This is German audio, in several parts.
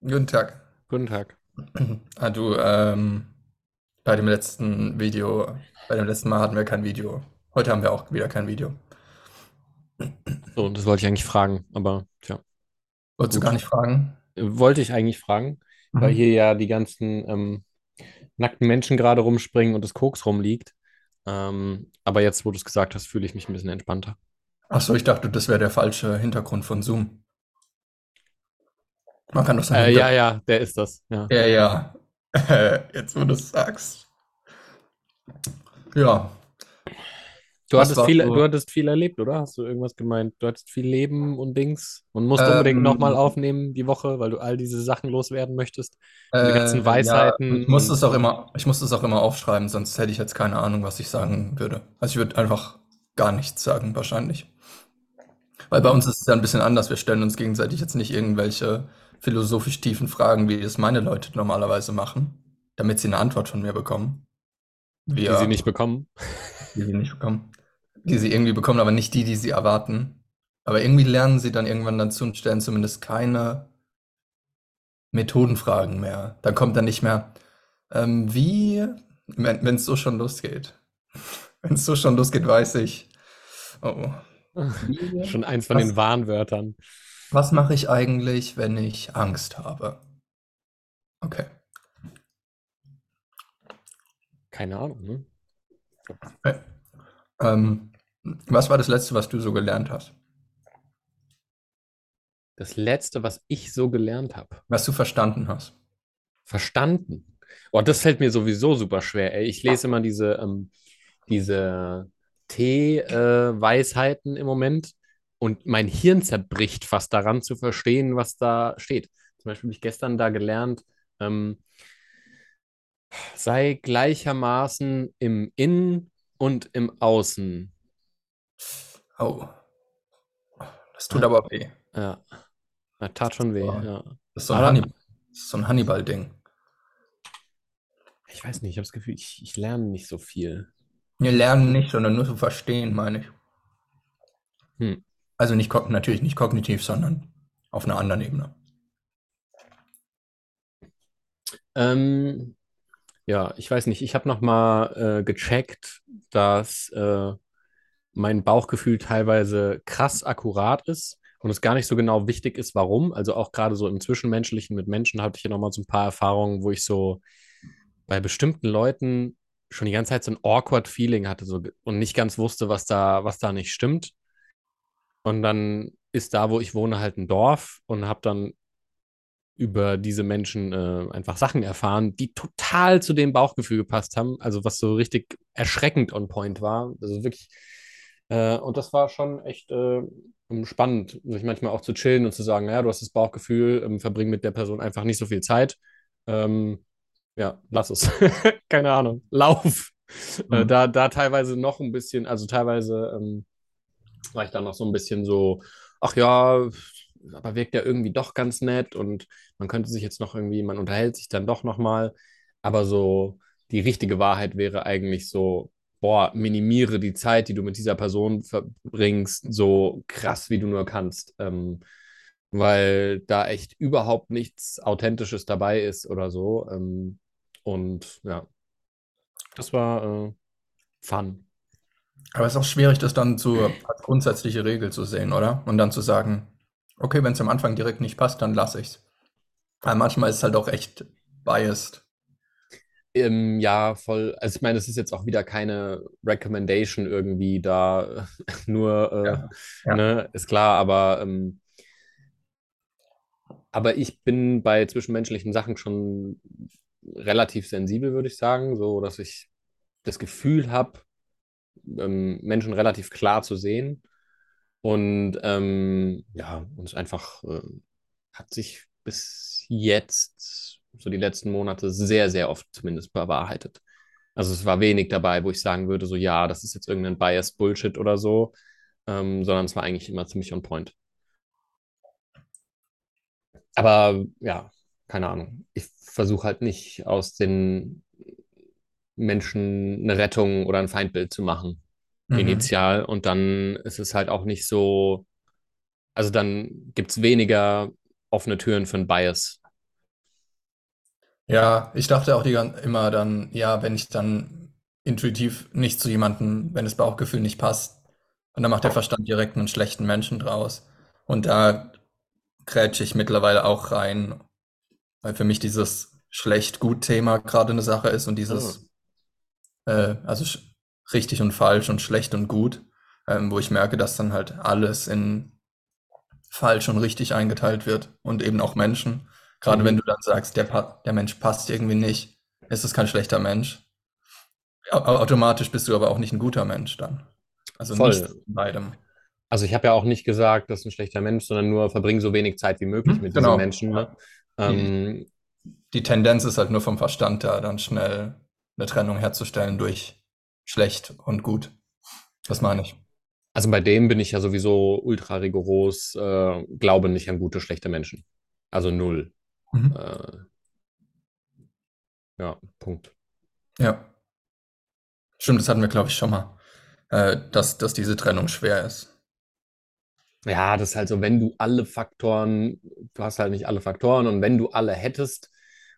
Guten Tag. Guten Tag. Ah, du, ähm, bei dem letzten Video, bei dem letzten Mal hatten wir kein Video. Heute haben wir auch wieder kein Video. So, das wollte ich eigentlich fragen, aber tja, Wolltest du gar nicht fragen? Wollte ich eigentlich fragen, weil Mhm. hier ja die ganzen ähm, nackten Menschen gerade rumspringen und das Koks rumliegt. Ähm, aber jetzt, wo du es gesagt hast, fühle ich mich ein bisschen entspannter. Ach so, ich dachte, das wäre der falsche Hintergrund von Zoom. Man kann doch seinen Äh, ja, ja, der ist das, ja. Ja, ja. Äh, Jetzt, wo du es sagst. Ja, Du hattest viel, du hattest viel erlebt, oder? Hast du irgendwas gemeint? Du hattest viel Leben und Dings und musst unbedingt nochmal Ähm, aufnehmen die Woche, weil du all diese Sachen loswerden möchtest. Und die ganzen äh, ja, Weisheiten ich es auch immer, ich muss es auch immer aufschreiben, sonst hätte ich jetzt keine Ahnung, was ich sagen würde. Also ich würde einfach gar nichts sagen, wahrscheinlich. Weil bei uns ist es ja ein bisschen anders. Wir stellen uns gegenseitig jetzt nicht irgendwelche philosophisch tiefen Fragen, wie es meine Leute normalerweise machen, damit sie eine Antwort von mir bekommen. die sie Wir, nicht bekommen. die sie nicht bekommen. Die sie irgendwie bekommen, aber nicht die, die sie erwarten. Aber irgendwie lernen sie dann irgendwann dazu und stellen zumindest keine Methodenfragen mehr. Dann kommt dann nicht mehr, ähm, wie, wenn es so schon losgeht. Wenn es so schon losgeht, weiß ich, oh, oh. Schon eins von den was, Warnwörtern. Was mache ich eigentlich, wenn ich Angst habe? Okay. Keine Ahnung, ne? okay. Ähm, was war das Letzte, was du so gelernt hast? Das Letzte, was ich so gelernt habe. Was du verstanden hast? Verstanden. Oh, das fällt mir sowieso super schwer, ey. Ich lese immer diese, ähm, diese Tee-Weisheiten im Moment und mein Hirn zerbricht fast daran zu verstehen, was da steht. Zum Beispiel habe ich gestern da gelernt, ähm, sei gleichermaßen im Innen und im Außen. Oh, das tut aber weh. ja, hat tat schon weh, ja. Das ist so ein Hannibal, das so ein Hannibal-Ding. ich weiß nicht, ich habe das Gefühl, ich, ich lerne nicht so viel. Wir lernen nicht, sondern nur zu verstehen, meine ich. Hm. Also nicht natürlich nicht kognitiv, sondern auf einer anderen Ebene. Ähm, Ja, ich weiß nicht. Ich habe noch mal äh, gecheckt, dass äh, mein Bauchgefühl teilweise krass akkurat ist und es gar nicht so genau wichtig ist, warum. Also auch gerade so im Zwischenmenschlichen mit Menschen hatte ich ja noch mal so ein paar Erfahrungen, wo ich so bei bestimmten Leuten schon die ganze Zeit so ein awkward Feeling hatte so, und nicht ganz wusste, was da, was da nicht stimmt. Und dann ist da, wo ich wohne, halt ein Dorf und habe dann über diese Menschen äh, einfach Sachen erfahren, die total zu dem Bauchgefühl gepasst haben. Also was so richtig erschreckend on point war. Also wirklich. Äh, und das war schon echt äh, spannend, sich manchmal auch zu chillen und zu sagen, ja, du hast das Bauchgefühl, ähm, verbring mit der Person einfach nicht so viel Zeit. Ähm, ja, lass es. Keine Ahnung. Lauf. Äh, Mhm. da, da teilweise noch ein bisschen, also teilweise ähm, war ich dann noch so ein bisschen so, ach ja, aber wirkt ja irgendwie doch ganz nett und man könnte sich jetzt noch irgendwie, man unterhält sich dann doch noch mal, aber so die richtige Wahrheit wäre eigentlich so, boah, minimiere die Zeit, die du mit dieser Person verbringst, so krass, wie du nur kannst, ähm, weil da echt überhaupt nichts Authentisches dabei ist oder so. Ähm, und ja, das war äh, fun. Aber es ist auch schwierig, das dann zu, als grundsätzliche Regel zu sehen, oder? Und dann zu sagen, okay, wenn es am Anfang direkt nicht passt, dann lasse ich's. Weil manchmal ist es halt auch echt biased. Ähm, ja, voll. Also ich meine, es ist jetzt auch wieder keine Recommendation irgendwie da, nur, Ja, äh, ja. ne, ist klar, aber, ähm, aber ich bin bei zwischenmenschlichen Sachen schon relativ sensibel, würde ich sagen, so dass ich das Gefühl habe, ähm, Menschen relativ klar zu sehen. Und ähm, ja, und es einfach äh, hat sich bis jetzt, so die letzten Monate, sehr, sehr oft zumindest bewahrheitet. Also es war wenig dabei, wo ich sagen würde, so ja, das ist jetzt irgendein Bias Bullshit oder so, ähm, sondern es war eigentlich immer ziemlich on point. Aber ja, keine Ahnung. Ich versuche halt nicht aus den Menschen eine Rettung oder ein Feindbild zu machen, Mhm. initial. Und dann ist es halt auch nicht so, also dann gibt es weniger offene Türen für einen Bias. Ja, ich dachte auch die immer dann, ja, wenn ich dann intuitiv nicht zu jemandem wenn das Bauchgefühl nicht passt, und dann macht der Verstand direkt einen schlechten Menschen draus. Und da grätsche ich mittlerweile auch rein, weil für mich dieses Schlecht-Gut-Thema gerade eine Sache ist und dieses, äh, also richtig und falsch und schlecht und gut, ähm, wo ich merke, dass dann halt alles in falsch und richtig eingeteilt wird und eben auch Menschen. Gerade wenn Mhm. du dann sagst, der, pa der Mensch passt irgendwie nicht, ist es kein schlechter Mensch. Au automatisch bist du aber auch nicht ein guter Mensch dann. Also nichts Voll. von beidem. Also ich habe ja auch nicht gesagt, das ist ein schlechter Mensch, sondern nur verbring so wenig Zeit wie möglich Hm, mit genau. Menschen. Ne? Ähm, die Tendenz ist halt nur vom Verstand da, dann schnell eine Trennung herzustellen durch schlecht und gut. Das meine ich. also bei dem bin ich ja sowieso ultra rigoros, äh, glaube nicht an gute, schlechte Menschen. Also null. Mhm. Äh, ja, Punkt. Ja. Stimmt, das hatten wir, glaube ich, schon mal, äh, dass, dass diese Trennung schwer ist. Ja, das ist halt so, wenn du alle Faktoren, du hast halt nicht alle Faktoren und wenn du alle hättest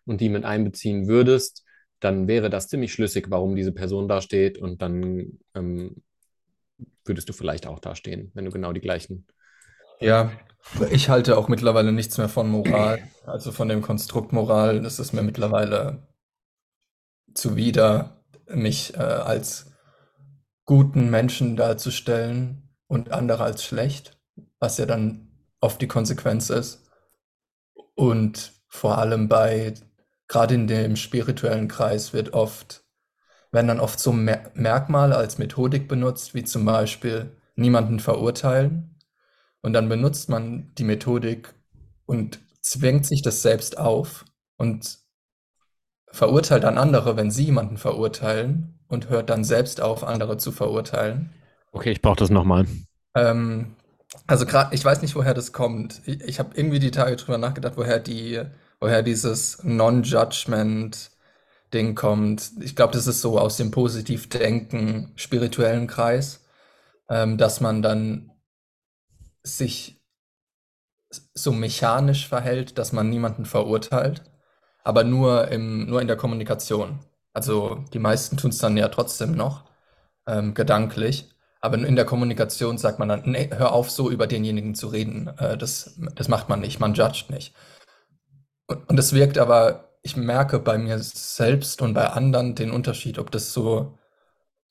und die mit einbeziehen würdest, dann wäre das ziemlich schlüssig, warum diese Person da steht und dann ähm, würdest du vielleicht auch da stehen, wenn du genau die gleichen. Ja, ich halte auch mittlerweile nichts mehr von Moral, also von dem Konstrukt Moral. Das ist mir mittlerweile zuwider, mich äh, als guten Menschen darzustellen und andere als schlecht, was ja dann oft die Konsequenz ist. Und vor allem bei, gerade in dem spirituellen Kreis wird oft, werden dann oft so Mer Merkmale als Methodik benutzt, wie zum Beispiel niemanden verurteilen. Und dann benutzt man die Methodik und zwängt sich das selbst auf und verurteilt dann andere, wenn sie jemanden verurteilen und hört dann selbst auf, andere zu verurteilen. Okay, ich brauche das nochmal. Ähm, also gerade, ich weiß nicht, woher das kommt. Ich, ich habe irgendwie die Tage drüber nachgedacht, woher die, woher dieses Non-Judgment-Ding kommt. Ich glaube, das ist so aus dem Positivdenken spirituellen Kreis, ähm, dass man dann sich so mechanisch verhält, dass man niemanden verurteilt, aber nur im, nur in der Kommunikation. Also die meisten tun es dann ja trotzdem noch, ähm, gedanklich. Aber in der Kommunikation sagt man dann, nee, hör auf, so über denjenigen zu reden. Äh, das, das macht man nicht, man judgt nicht. Und, es wirkt aber, ich merke bei mir selbst und bei anderen den Unterschied, ob das so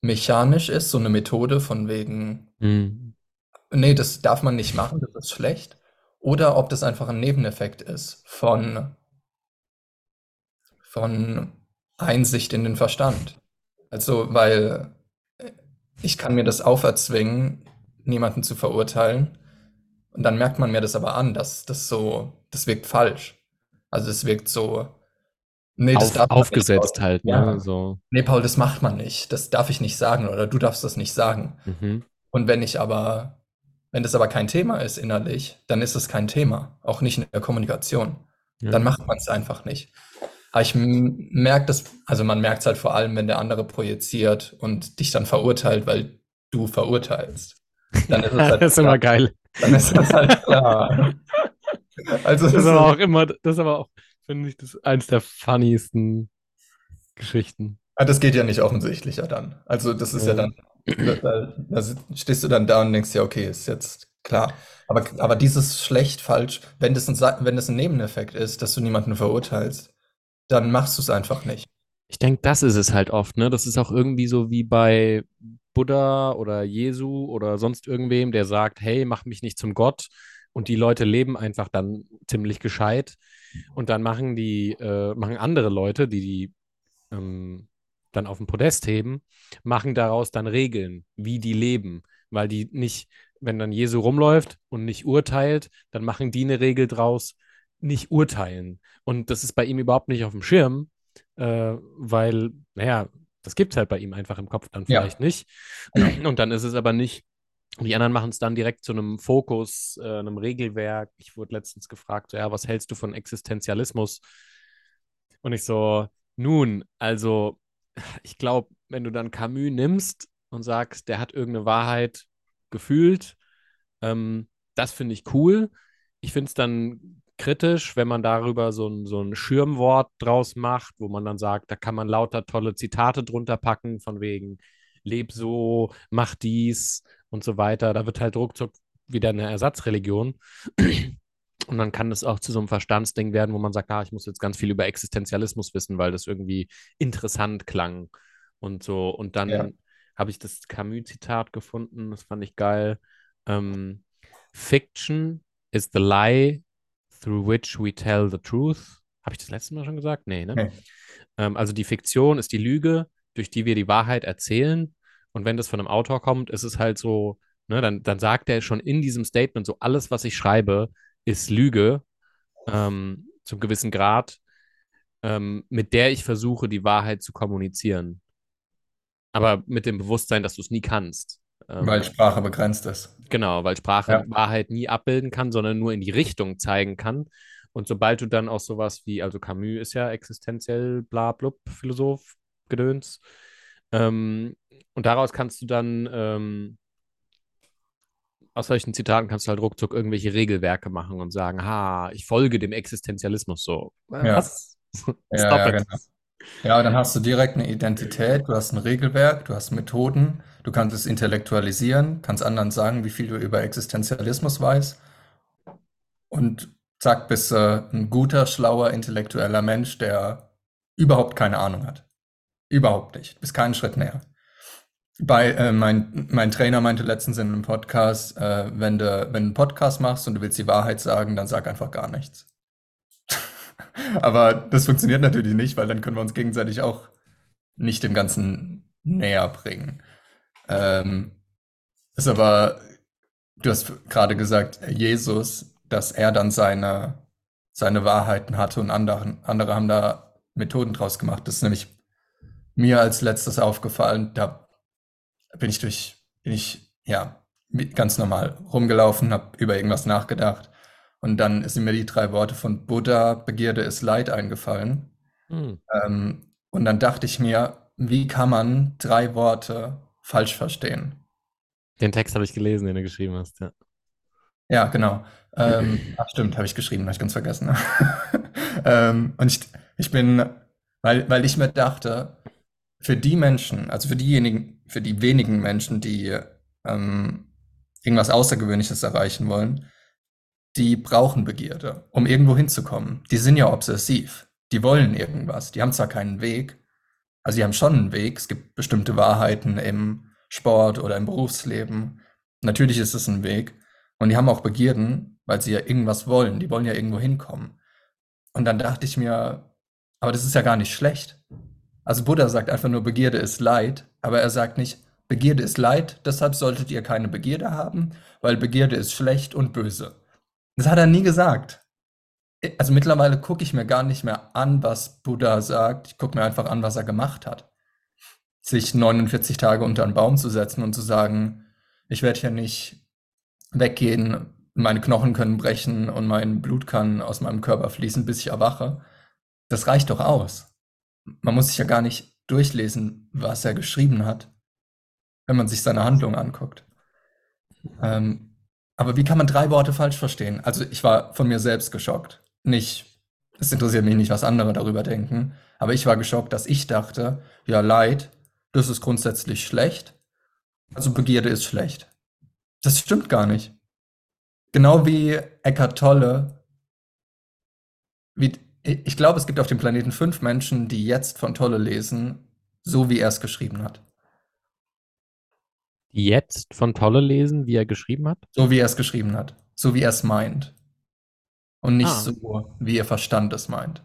mechanisch ist, so eine Methode von wegen, Hm. nee, das darf man nicht machen, das ist schlecht, oder ob das einfach ein Nebeneffekt ist von, von Einsicht in den Verstand. Also, weil äh, ich kann mir das auferzwingen, niemanden zu verurteilen. Und dann merkt man mir das aber an, dass das so, das wirkt falsch. Also es wirkt so, nee, das Auf, darf nicht, aufgesetzt Paul. halt, ne? Ja, So. nee, Paul, das macht man nicht. Das darf ich nicht sagen oder du darfst das nicht sagen. Mhm. Und wenn ich aber, wenn das aber kein Thema ist innerlich, dann ist es kein Thema, auch nicht in der Kommunikation. Ja. Dann macht man es einfach nicht. Aber ich merke das, also man merkt es halt vor allem, wenn der andere projiziert und dich dann verurteilt, weil du verurteilst. Dann ist es halt Das ist immer klar. geil. Dann ist das halt klar. Also Das ist aber auch immer, das ist aber auch, finde ich, das eins der funniesten Geschichten. ah, das geht ja nicht offensichtlicher dann. Also das ist ja Ja. dann, da, da, da stehst du dann da und denkst ja, okay, ist jetzt klar. Aber, aber dieses schlecht, falsch, wenn das ein, Sa- wenn das ein Nebeneffekt ist, dass du niemanden verurteilst, dann machst du es einfach nicht. Ich denke, das ist es halt oft, ne? Das ist auch irgendwie so wie bei Buddha oder Jesu oder sonst irgendwem, der sagt, hey, mach mich nicht zum Gott. Und die Leute leben einfach dann ziemlich gescheit. Und dann machen die, äh, machen andere Leute, die die ähm, dann auf den Podest heben, machen daraus dann Regeln, wie die leben. Weil die nicht, wenn dann Jesu rumläuft und nicht urteilt, dann machen die eine Regel draus, nicht urteilen. Und das ist bei ihm überhaupt nicht auf dem Schirm, äh, weil, naja, das gibt es halt bei ihm einfach im Kopf dann Ja, vielleicht nicht. genau. Und dann ist es aber nicht. Und die anderen machen es dann direkt zu einem Fokus, äh, einem Regelwerk. Ich wurde letztens gefragt, ja, was hältst du von Existenzialismus? Und ich so, nun, also ich glaube, wenn du dann Camus nimmst und sagst, der hat irgendeine Wahrheit gefühlt, ähm, das finde ich cool. Ich finde es dann kritisch, wenn man darüber so ein, so ein Schirmwort draus macht, wo man dann sagt, da kann man lauter tolle Zitate drunter packen, von wegen, leb so, mach dies und so weiter. Da wird halt ruckzuck wieder eine Ersatzreligion. Und dann kann es auch zu so einem Verstandsding werden, wo man sagt, ah, ich muss jetzt ganz viel über Existenzialismus wissen, weil das irgendwie interessant klang und so. Und dann Ja. habe ich das Camus-Zitat gefunden, das fand ich geil. Ähm, Fiction is the lie through which we tell the truth. Habe ich das letzte Mal schon gesagt? Nee, ne? Nee. Ähm, also die Fiktion ist die Lüge, durch die wir die Wahrheit erzählen. Und wenn das von einem Autor kommt, ist es halt so, ne, dann, dann sagt er schon in diesem Statement so, alles, was ich schreibe, ist Lüge ähm, zum gewissen Grad, ähm, mit der ich versuche, die Wahrheit zu kommunizieren. Aber mit dem Bewusstsein, dass du es nie kannst. Ähm, Weil Sprache begrenzt ist. Genau, weil Sprache Ja. Wahrheit nie abbilden kann, sondern nur in die Richtung zeigen kann. Und sobald du dann auch sowas wie, also Camus ist ja existenziell, bla, blub, Philosoph, Gedöns. Ähm, und daraus kannst du dann, ähm, aus solchen Zitaten kannst du halt ruckzuck irgendwelche Regelwerke machen und sagen, ha, ich folge dem Existenzialismus so. Ja. Was? Ja, Stop ja, it. genau. Ja, dann hast du direkt eine Identität, du hast ein Regelwerk, du hast Methoden, du kannst es intellektualisieren, kannst anderen sagen, wie viel du über Existenzialismus weißt und zack, bist du ein guter, schlauer, intellektueller Mensch, der überhaupt keine Ahnung hat. Überhaupt nicht. Bist keinen Schritt näher. Bei, äh, mein, mein Trainer meinte letztens in einem Podcast, äh, wenn du, wenn einen Podcast machst und du willst die Wahrheit sagen, dann sag einfach gar nichts. Aber das funktioniert natürlich nicht, weil dann können wir uns gegenseitig auch nicht dem Ganzen näher bringen. Ähm, ist aber, du hast gerade gesagt, Jesus, dass er dann seine, seine Wahrheiten hatte und andere, andere haben da Methoden draus gemacht. Das ist nämlich mir als letztes aufgefallen. Da bin ich durch, bin ich, ja, ganz normal rumgelaufen, habe über irgendwas nachgedacht. Und dann sind mir die drei Worte von Buddha, Begierde ist Leid, eingefallen. Hm. Ähm, und dann dachte ich mir, wie kann man drei Worte falsch verstehen? Den Text habe ich gelesen, den du geschrieben hast, ja. Ja, genau. Ähm, ach, stimmt, habe ich geschrieben, habe ich ganz vergessen. ähm, und ich, ich bin, weil, weil ich mir dachte, für die Menschen, also für diejenigen, für die wenigen Menschen, die ähm, irgendwas Außergewöhnliches erreichen wollen, die brauchen Begierde, um irgendwo hinzukommen. Die sind ja obsessiv. Die wollen irgendwas. Die haben zwar keinen Weg, also die haben schon einen Weg. Es gibt bestimmte Wahrheiten im Sport oder im Berufsleben. Natürlich ist es ein Weg. Und die haben auch Begierden, weil sie ja irgendwas wollen. Die wollen ja irgendwo hinkommen. Und dann dachte ich mir, aber das ist ja gar nicht schlecht. Also Buddha sagt einfach nur, Begierde ist Leid, aber er sagt nicht, Begierde ist Leid, deshalb solltet ihr keine Begierde haben, weil Begierde ist schlecht und böse. Das hat er nie gesagt. Also mittlerweile gucke ich mir gar nicht mehr an, was Buddha sagt. Ich gucke mir einfach an, was er gemacht hat. Sich 49 Tage unter einen Baum zu setzen und zu sagen, ich werde hier nicht weggehen, meine Knochen können brechen und mein Blut kann aus meinem Körper fließen, bis ich erwache. Das reicht doch aus. Man muss sich ja gar nicht durchlesen, was er geschrieben hat, wenn man sich seine Handlung anguckt. Ähm, aber wie kann man drei Worte falsch verstehen? Also ich war von mir selbst geschockt. Nicht, es interessiert mich nicht, was andere darüber denken, aber ich war geschockt, dass ich dachte, ja, Leid, das ist grundsätzlich schlecht, also Begierde ist schlecht. Das stimmt gar nicht. Genau wie Eckhart Tolle, wie, ich glaube, es gibt auf dem Planeten fünf Menschen, die jetzt von Tolle lesen, so wie er es geschrieben hat. Die jetzt von Tolle lesen, wie er geschrieben hat? So wie er es geschrieben hat. So wie er es meint. Und nicht Ah. so, wie ihr Verstand es meint.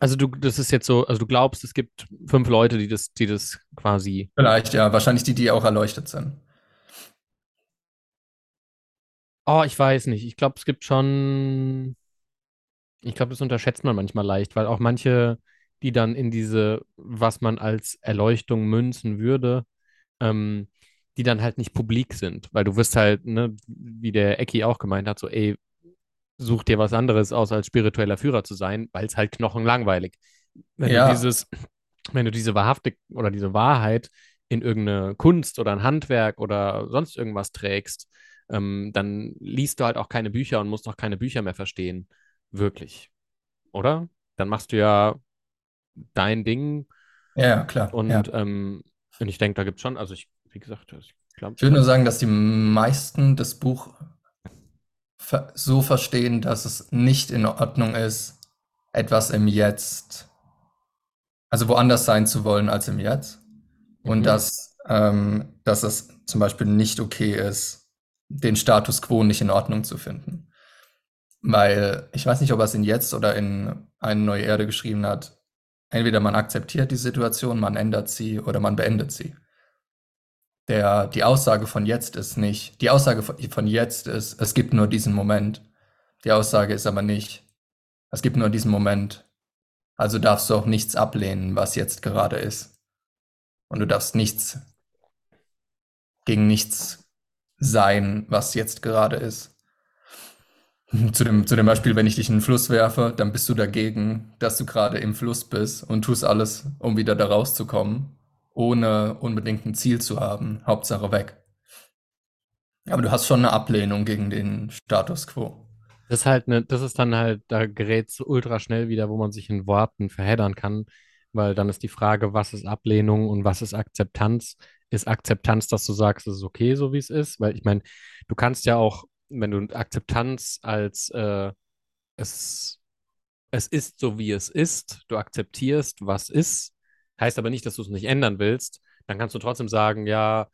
Also du, das ist jetzt so, also du glaubst, es gibt fünf Leute, die das, die das quasi. Vielleicht, ja, wahrscheinlich die, die auch erleuchtet sind. Oh, ich weiß nicht. Ich glaube, es gibt schon. Ich glaube, das unterschätzt man manchmal leicht, weil auch manche, die dann in diese, was man als Erleuchtung münzen würde, ähm, die dann halt nicht publik sind, weil du wirst halt, ne, wie der Ecki auch gemeint hat, so, ey, such dir was anderes aus, als spiritueller Führer zu sein, weil es halt knochenlangweilig. Wenn Ja. du dieses, wenn du diese Wahrhaftig oder diese Wahrheit in irgendeine Kunst oder ein Handwerk oder sonst irgendwas trägst, ähm, dann liest du halt auch keine Bücher und musst auch keine Bücher mehr verstehen. Wirklich. Oder? Dann machst du ja dein Ding Ja, klar, und, ja. ähm, und ich denke, da gibt es schon, also ich, wie gesagt, ich glaube, Ich würde nur sagen, dass die meisten das Buch so verstehen, dass es nicht in Ordnung ist, etwas im Jetzt, also woanders sein zu wollen als im Jetzt. Und mhm. dass, ähm, dass es zum Beispiel nicht okay ist, den Status quo nicht in Ordnung zu finden. Weil ich weiß nicht, ob er es in Jetzt oder in Eine neue Erde geschrieben hat. Entweder man akzeptiert die Situation, man ändert sie oder man beendet sie. Der, die Aussage von jetzt ist nicht, die Aussage von, von jetzt ist, es gibt nur diesen Moment. Die Aussage ist aber nicht, es gibt nur diesen Moment. Also darfst du auch nichts ablehnen, was jetzt gerade ist. Und du darfst nichts gegen nichts sein, was jetzt gerade ist. Zu dem, zu dem Beispiel, wenn ich dich in den Fluss werfe, dann bist du dagegen, dass du gerade im Fluss bist und tust alles, um wieder da rauszukommen, ohne unbedingt ein Ziel zu haben. Hauptsache weg. Aber du hast schon eine Ablehnung gegen den Status quo. Das ist halt ne, das ist dann halt, da gerät es ultra schnell wieder, wo man sich in Worten verheddern kann, weil dann ist die Frage, was ist Ablehnung und was ist Akzeptanz? Ist Akzeptanz, dass du sagst, es ist okay, so wie es ist? Weil ich meine, du kannst ja auch wenn du Akzeptanz als äh, es, es ist so, wie es ist, du akzeptierst, was ist, heißt aber nicht, dass du es nicht ändern willst, dann kannst du trotzdem sagen, ja,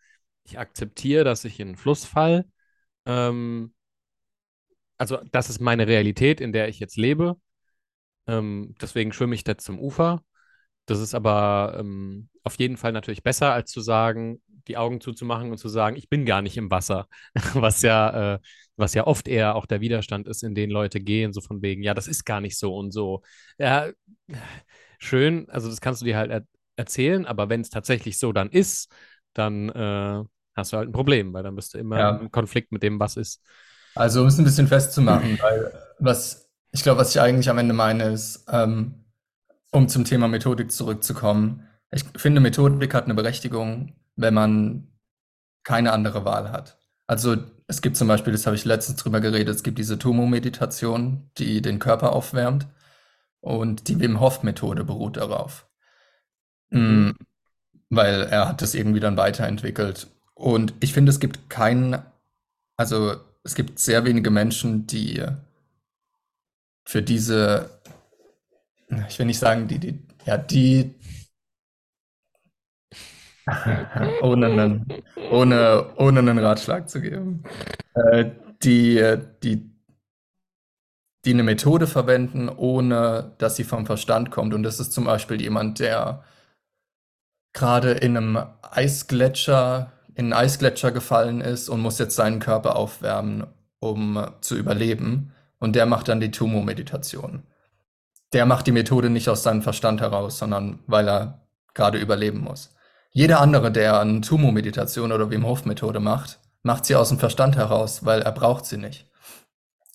ich akzeptiere, dass ich in den Fluss fall. Ähm, also das ist meine Realität, in der ich jetzt lebe. Ähm, deswegen schwimme ich jetzt zum Ufer. Das ist aber ähm, auf jeden Fall natürlich besser, als zu sagen, die Augen zuzumachen und zu sagen, ich bin gar nicht im Wasser, was ja, äh, was ja oft eher auch der Widerstand ist, in den Leute gehen, so von wegen, ja, das ist gar nicht so und so. Ja, schön, also das kannst du dir halt er erzählen, aber wenn es tatsächlich so dann ist, dann äh, hast du halt ein Problem, weil dann bist du immer Ja. im Konflikt mit dem, was ist. Also, um es ein bisschen festzumachen, weil was ich glaube, was ich eigentlich am Ende meine, ist, ähm, um zum Thema Methodik zurückzukommen. Ich finde, Methodik hat eine Berechtigung, wenn man keine andere Wahl hat. Also es gibt zum Beispiel, das habe ich letztens drüber geredet, es gibt diese Tumo-Meditation, die den Körper aufwärmt und die Wim Hof-Methode beruht darauf. Mhm. Mm, weil er hat das irgendwie dann weiterentwickelt. Und ich finde, es gibt keinen, also es gibt sehr wenige Menschen, die für diese, ich will nicht sagen, die, die, ja, die ohne einen, ohne, ohne einen Ratschlag zu geben. Äh, die, die, die eine Methode verwenden, ohne dass sie vom Verstand kommt. Und das ist zum Beispiel jemand, der gerade in einem Eisgletscher, in einen Eisgletscher gefallen ist und muss jetzt seinen Körper aufwärmen, um zu überleben. Und der macht dann die Tumo-Meditation. Der macht die Methode nicht aus seinem Verstand heraus, sondern weil er gerade überleben muss. Jeder andere, der eine Tumo-Meditation oder Wim Hof-Methode macht, macht sie aus dem Verstand heraus, weil er braucht sie nicht.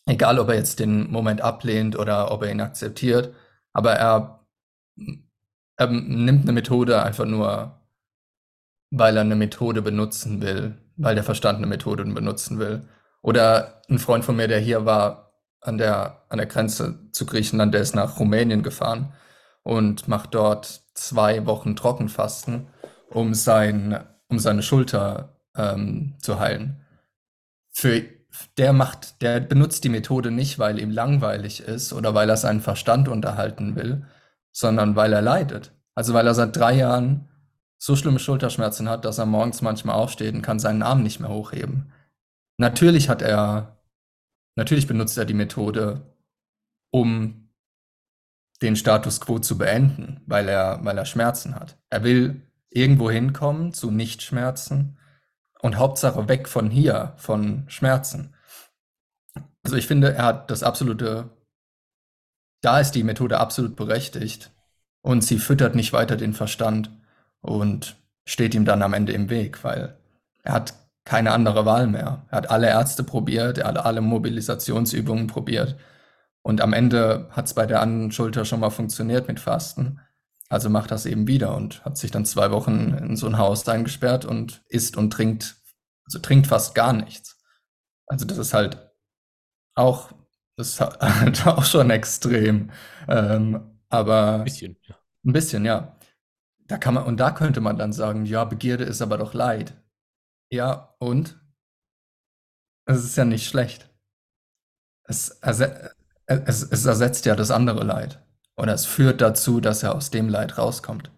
Egal, ob er jetzt den Moment ablehnt oder ob er ihn akzeptiert, aber er, er nimmt eine Methode einfach nur, weil er eine Methode benutzen will, weil der Verstand eine Methode benutzen will. Oder ein Freund von mir, der hier war an der, an der Grenze zu Griechenland, der ist nach Rumänien gefahren und macht dort zwei Wochen Trockenfasten um, sein, um seine Schulter ähm, zu heilen. Für, der macht, der benutzt die Methode nicht, weil ihm langweilig ist oder weil er seinen Verstand unterhalten will, sondern weil er leidet. Also weil er seit drei Jahren so schlimme Schulterschmerzen hat, dass er morgens manchmal aufsteht und kann seinen Arm nicht mehr hochheben. Natürlich hat er, natürlich benutzt er die Methode, um den Status quo zu beenden, weil er, weil er Schmerzen hat. Er will irgendwo hinkommen zu Nichtschmerzen und Hauptsache weg von hier, von Schmerzen. Also ich finde, er hat das absolute, da ist die Methode absolut berechtigt und sie füttert nicht weiter den Verstand und steht ihm dann am Ende im Weg, weil er hat keine andere Wahl mehr. Er hat alle Ärzte probiert, er hat alle Mobilisationsübungen probiert und am Ende hat es bei der anderen Schulter schon mal funktioniert mit Fasten. Also macht das eben wieder und hat sich dann zwei Wochen in so ein Haus eingesperrt und isst und trinkt, also trinkt fast gar nichts. Also das ist halt auch, das ist halt auch schon extrem. Ähm, aber Bisschen, ja. ein bisschen, ja. Da kann man, und da könnte man dann sagen, ja, Begierde ist aber doch Leid. Ja, und? Es ist ja nicht schlecht. Es, erse es, es ersetzt ja das andere Leid. Oder es führt dazu, dass er aus dem Leid rauskommt.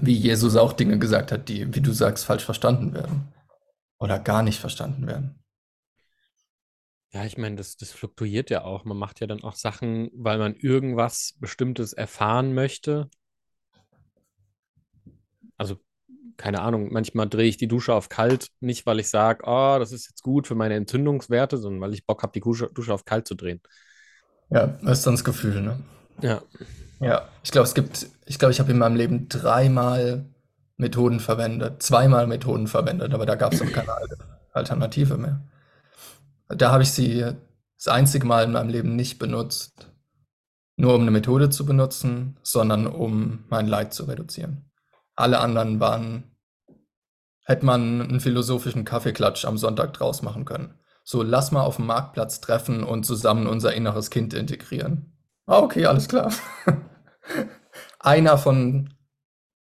Wie Jesus auch Dinge gesagt hat, die, wie du sagst, falsch verstanden werden. Oder gar nicht verstanden werden. Ja, ich meine, das, das fluktuiert ja auch. Man macht ja dann auch Sachen, weil man irgendwas Bestimmtes erfahren möchte. Also, keine Ahnung, manchmal drehe ich die Dusche auf kalt, nicht weil ich sage, oh, das ist jetzt gut für meine Entzündungswerte, sondern weil ich Bock habe, die Dusche, Dusche auf kalt zu drehen. Ja, das ist dann das Gefühl, ne? Ja. Ja, ich glaube, es gibt, ich glaube, ich habe in meinem Leben dreimal Methoden verwendet, zweimal Methoden verwendet, aber da gab es auch keine Alternative mehr. Da habe ich sie das einzige Mal in meinem Leben nicht benutzt, nur um eine Methode zu benutzen, sondern um mein Leid zu reduzieren. Alle anderen waren, hätte man einen philosophischen Kaffeeklatsch am Sonntag draus machen können. So, lass mal auf dem Marktplatz treffen und zusammen unser inneres Kind integrieren. Ah, okay, alles klar. Einer von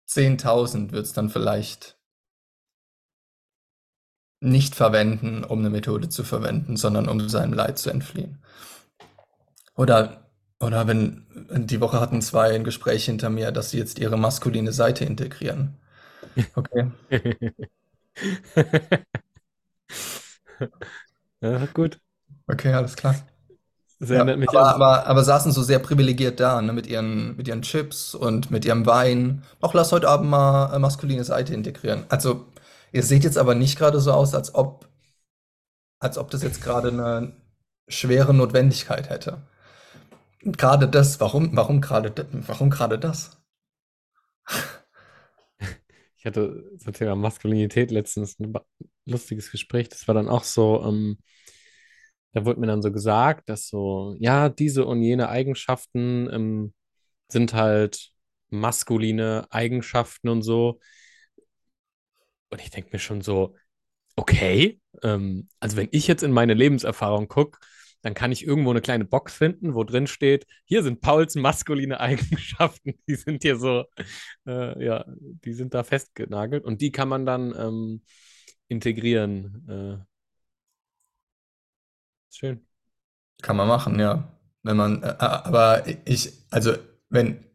10.000 wird es dann vielleicht nicht verwenden, um eine Methode zu verwenden, sondern um seinem Leid zu entfliehen. Oder, oder wenn die Woche hatten zwei ein Gespräch hinter mir, dass sie jetzt ihre maskuline Seite integrieren. Okay. Ja, gut. Okay, alles klar. Das Ja, erinnert mich aber, an. aber, aber saßen so sehr privilegiert da, ne, mit ihren, mit ihren Chips und mit ihrem Wein. Auch lass heute Abend mal äh, maskuline Seite integrieren. Also, ihr seht jetzt aber nicht gerade so aus, als ob, als ob das jetzt gerade eine schwere Notwendigkeit hätte. Gerade das, warum, warum gerade, warum gerade das? Ich hatte zum Thema Maskulinität letztens ein lustiges Gespräch. Das war dann auch so, ähm, da wurde mir dann so gesagt, dass so, ja, diese und jene Eigenschaften ähm, sind halt maskuline Eigenschaften und so. Und ich denke mir schon so, okay, ähm, also wenn ich jetzt in meine Lebenserfahrung gucke, dann kann ich irgendwo eine kleine Box finden, wo drin steht, hier sind Pauls maskuline Eigenschaften, die sind hier so, äh, ja, die sind da festgenagelt und die kann man dann ähm, integrieren. Äh, schön. Kann man machen, ja. Wenn man, äh, aber ich, also, wenn,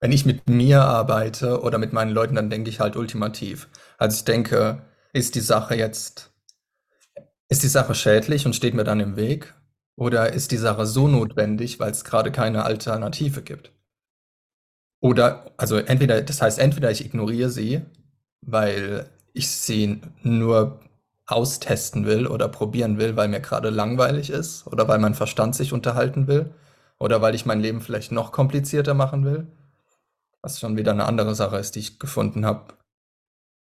wenn ich mit mir arbeite oder mit meinen Leuten, dann denke ich halt ultimativ. Also ich denke, ist die Sache jetzt, ist die Sache schädlich und steht mir dann im Weg? Oder ist die Sache so notwendig, weil es gerade keine Alternative gibt? Oder, also entweder, das heißt, entweder ich ignoriere sie, weil ich sie nur austesten will oder probieren will, weil mir gerade langweilig ist oder weil mein Verstand sich unterhalten will oder weil ich mein Leben vielleicht noch komplizierter machen will, was schon wieder eine andere Sache ist, die ich gefunden habe.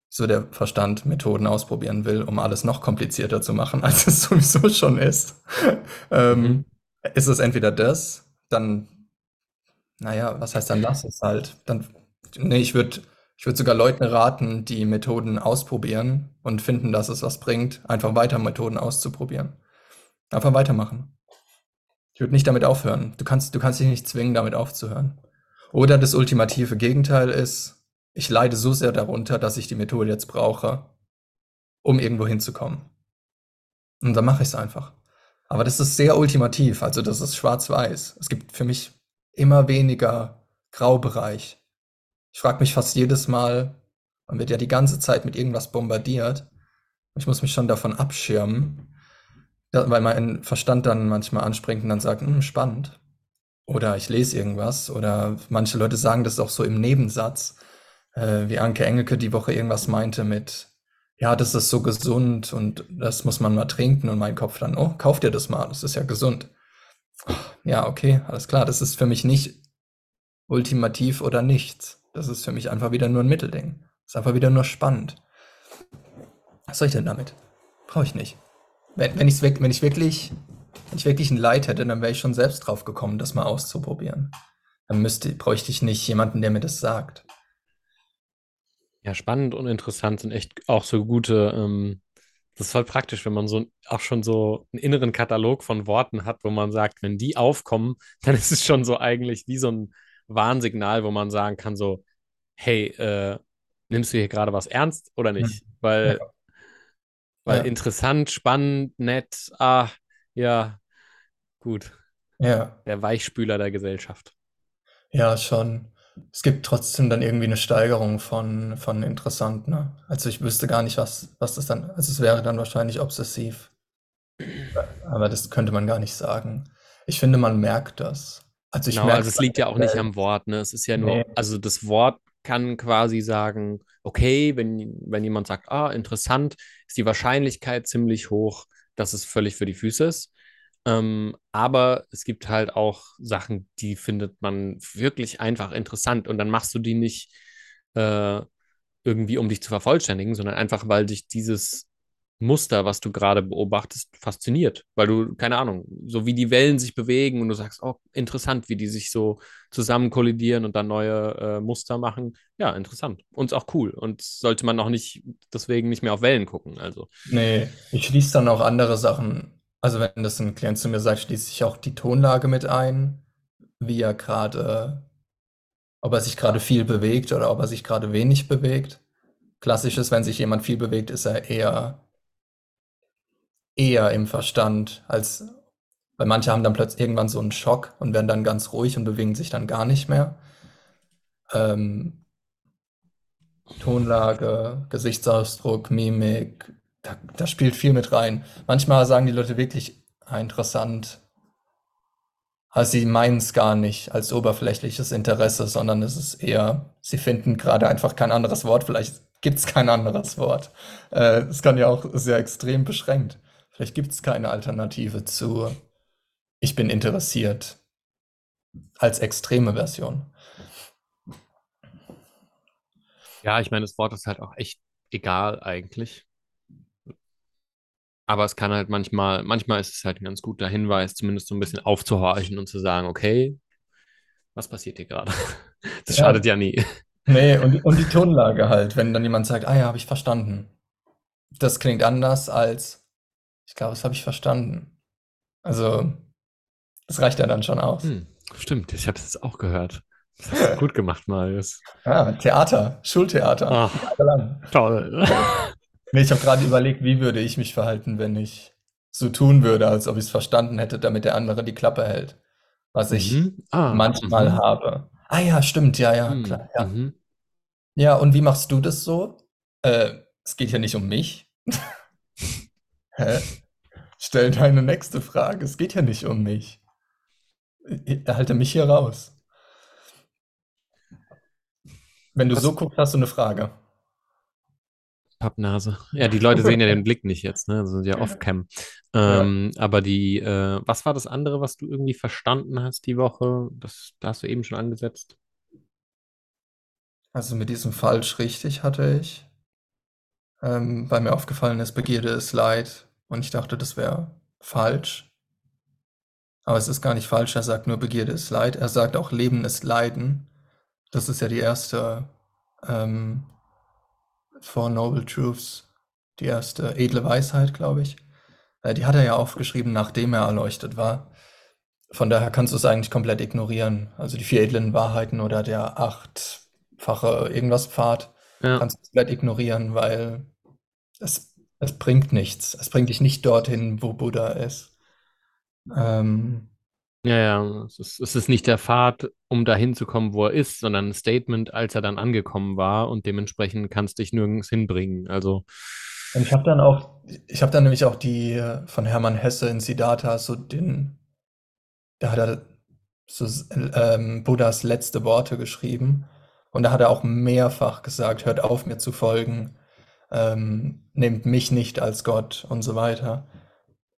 So der Verstand Methoden ausprobieren will, um alles noch komplizierter zu machen, als es sowieso schon ist. Mhm. ähm, ist es entweder das, dann naja, was heißt dann lass es halt? Dann, nee, ich würde ich würd sogar Leuten raten, die Methoden ausprobieren und finden, dass es was bringt, einfach weiter Methoden auszuprobieren. Einfach weitermachen. Ich würde nicht damit aufhören. Du kannst, du kannst dich nicht zwingen, damit aufzuhören. Oder das ultimative Gegenteil ist, ich leide so sehr darunter, dass ich die Methode jetzt brauche, um irgendwo hinzukommen. Und dann mache ich es einfach. Aber das ist sehr ultimativ, also das ist schwarz-weiß. Es gibt für mich immer weniger Graubereich. Ich frage mich fast jedes Mal, man wird ja die ganze Zeit mit irgendwas bombardiert. Ich muss mich schon davon abschirmen, weil mein Verstand dann manchmal anspringt und dann sagt, hm, spannend. Oder ich lese irgendwas. Oder manche Leute sagen das auch so im Nebensatz, äh, wie Anke Engelke die Woche irgendwas meinte mit, ja, das ist so gesund und das muss man mal trinken. Und mein Kopf dann, oh, kauf dir das mal, das ist ja gesund. Ja, okay, alles klar. Das ist für mich nicht ultimativ oder nichts. Das ist für mich einfach wieder nur ein Mittelding. Das ist einfach wieder nur spannend. Was soll ich denn damit? Brauche ich nicht. Wenn, wenn, wenn ich wirklich, wenn ich wirklich ein Leid hätte, dann wäre ich schon selbst drauf gekommen, das mal auszuprobieren. Dann müsste, bräuchte ich nicht jemanden, der mir das sagt. Ja, spannend und interessant sind echt auch so gute ähm, Das ist voll praktisch, wenn man so auch schon so einen inneren Katalog von Worten hat, wo man sagt, wenn die aufkommen, dann ist es schon so eigentlich wie so ein Warnsignal, wo man sagen kann, so, hey, äh, nimmst du hier gerade was ernst oder Hm. nicht? Weil, Ja, weil ja, interessant, spannend, nett, ah, ja, gut. ja, Der Weichspüler der Gesellschaft. ja, schon. Es gibt trotzdem dann irgendwie eine Steigerung von, von interessant, ne? Also ich wüsste gar nicht, was, was das dann, also es wäre dann wahrscheinlich obsessiv, aber das könnte man gar nicht sagen. Ich finde, man merkt das. Also ich Genau, merke also es liegt ja auch nicht am Wort, ne? Es ist ja nur, Nee, also das Wort kann quasi sagen, okay, wenn, wenn jemand sagt, ah, interessant, ist die Wahrscheinlichkeit ziemlich hoch, dass es völlig für die Füße ist. Ähm, aber es gibt halt auch Sachen, die findet man wirklich einfach interessant und dann machst du die nicht äh, irgendwie, um dich zu vervollständigen, sondern einfach, weil dich dieses Muster, was du gerade beobachtest, fasziniert. Weil du, keine Ahnung, so wie die Wellen sich bewegen und du sagst, oh, interessant, wie die sich so zusammen kollidieren und dann neue äh, Muster machen. Ja, interessant. Und ist auch cool. Und sollte man auch nicht, deswegen nicht mehr auf Wellen gucken. Also, nee, ich schließe dann auch andere Sachen. Also wenn das ein Klient zu mir sagt, schließe ich auch die Tonlage mit ein, wie er gerade, ob er sich gerade viel bewegt oder ob er sich gerade wenig bewegt. Klassisch ist, wenn sich jemand viel bewegt, ist er eher, eher im Verstand, als, weil manche haben dann plötzlich irgendwann so einen Schock und werden dann ganz ruhig und bewegen sich dann gar nicht mehr. Ähm, Tonlage, Gesichtsausdruck, Mimik, da, da spielt viel mit rein. Manchmal sagen die Leute wirklich ah, interessant, aber sie meinen es gar nicht als oberflächliches Interesse, sondern es ist eher, sie finden gerade einfach kein anderes Wort. Vielleicht gibt es kein anderes Wort. Äh, Es kann ja auch sehr extrem beschränkt. Vielleicht gibt es keine Alternative zu ich bin interessiert als extreme Version. ja, ich meine, das Wort ist halt auch echt egal eigentlich. Aber es kann halt manchmal, manchmal ist es halt ein ganz guter Hinweis, zumindest so ein bisschen aufzuhorchen und zu sagen, okay, was passiert hier gerade? Das Ja, schadet ja nie. nee, und, und die Tonlage halt, wenn dann jemand sagt, ah ja, habe ich verstanden. Das klingt anders als, ich glaube, das habe ich verstanden. Also, das reicht ja dann schon aus. Hm, stimmt, ich habe es jetzt auch gehört. Das hast du gut gemacht, Marius. Ah, Theater, Schultheater, Ach, toll. Nee, ich habe gerade überlegt, wie würde ich mich verhalten, wenn ich so tun würde, als ob ich es verstanden hätte, damit der andere die Klappe hält. Was ich Mhm. Ah, manchmal mhm. habe. Ah ja, stimmt, ja, ja, Hm, klar, ja. mhm. Ja, und wie machst du das so? Äh, es geht ja nicht um mich. Hä? Stell deine nächste Frage. Es geht ja nicht um mich. Ich- Erhalte mich hier raus. Wenn du so Was? guckst, hast du eine Frage. Pappnase. Ja, die Leute sehen ja den Blick nicht jetzt, ne? Das sind ja off-cam. Ja. Ähm, aber die, äh, was war das andere, was du irgendwie verstanden hast die Woche? Das, da hast du eben schon angesetzt. Also mit diesem falsch richtig hatte ich. Ähm, weil mir aufgefallen ist, Begierde ist Leid. Und ich dachte, das wäre falsch. Aber es ist gar nicht falsch. Er sagt nur, Begierde ist Leid. Er sagt auch, Leben ist Leiden. Das ist ja die erste ähm, Four Noble Truths, die erste edle Weisheit, glaube ich. Äh, die hat er ja aufgeschrieben, nachdem er erleuchtet war. Von daher kannst du es eigentlich komplett ignorieren. Also die vier edlen Wahrheiten oder der achtfache irgendwas Pfad Ja, kannst du komplett ignorieren, weil es, es bringt nichts. Es bringt dich nicht dorthin, wo Buddha ist. Ähm, ja, ja. Es ist, es ist nicht der Pfad, um dahin zu kommen, wo er ist, sondern ein Statement, als er dann angekommen war und dementsprechend kannst dich nirgends hinbringen. Also, und ich habe dann auch, ich habe dann nämlich auch die äh, von Hermann Hesse in Siddhartha so den, da hat er so ähm, Buddhas letzte Worte geschrieben. Und da hat er auch mehrfach gesagt, hört auf mir zu folgen, ähm, nehmt mich nicht als Gott und so weiter.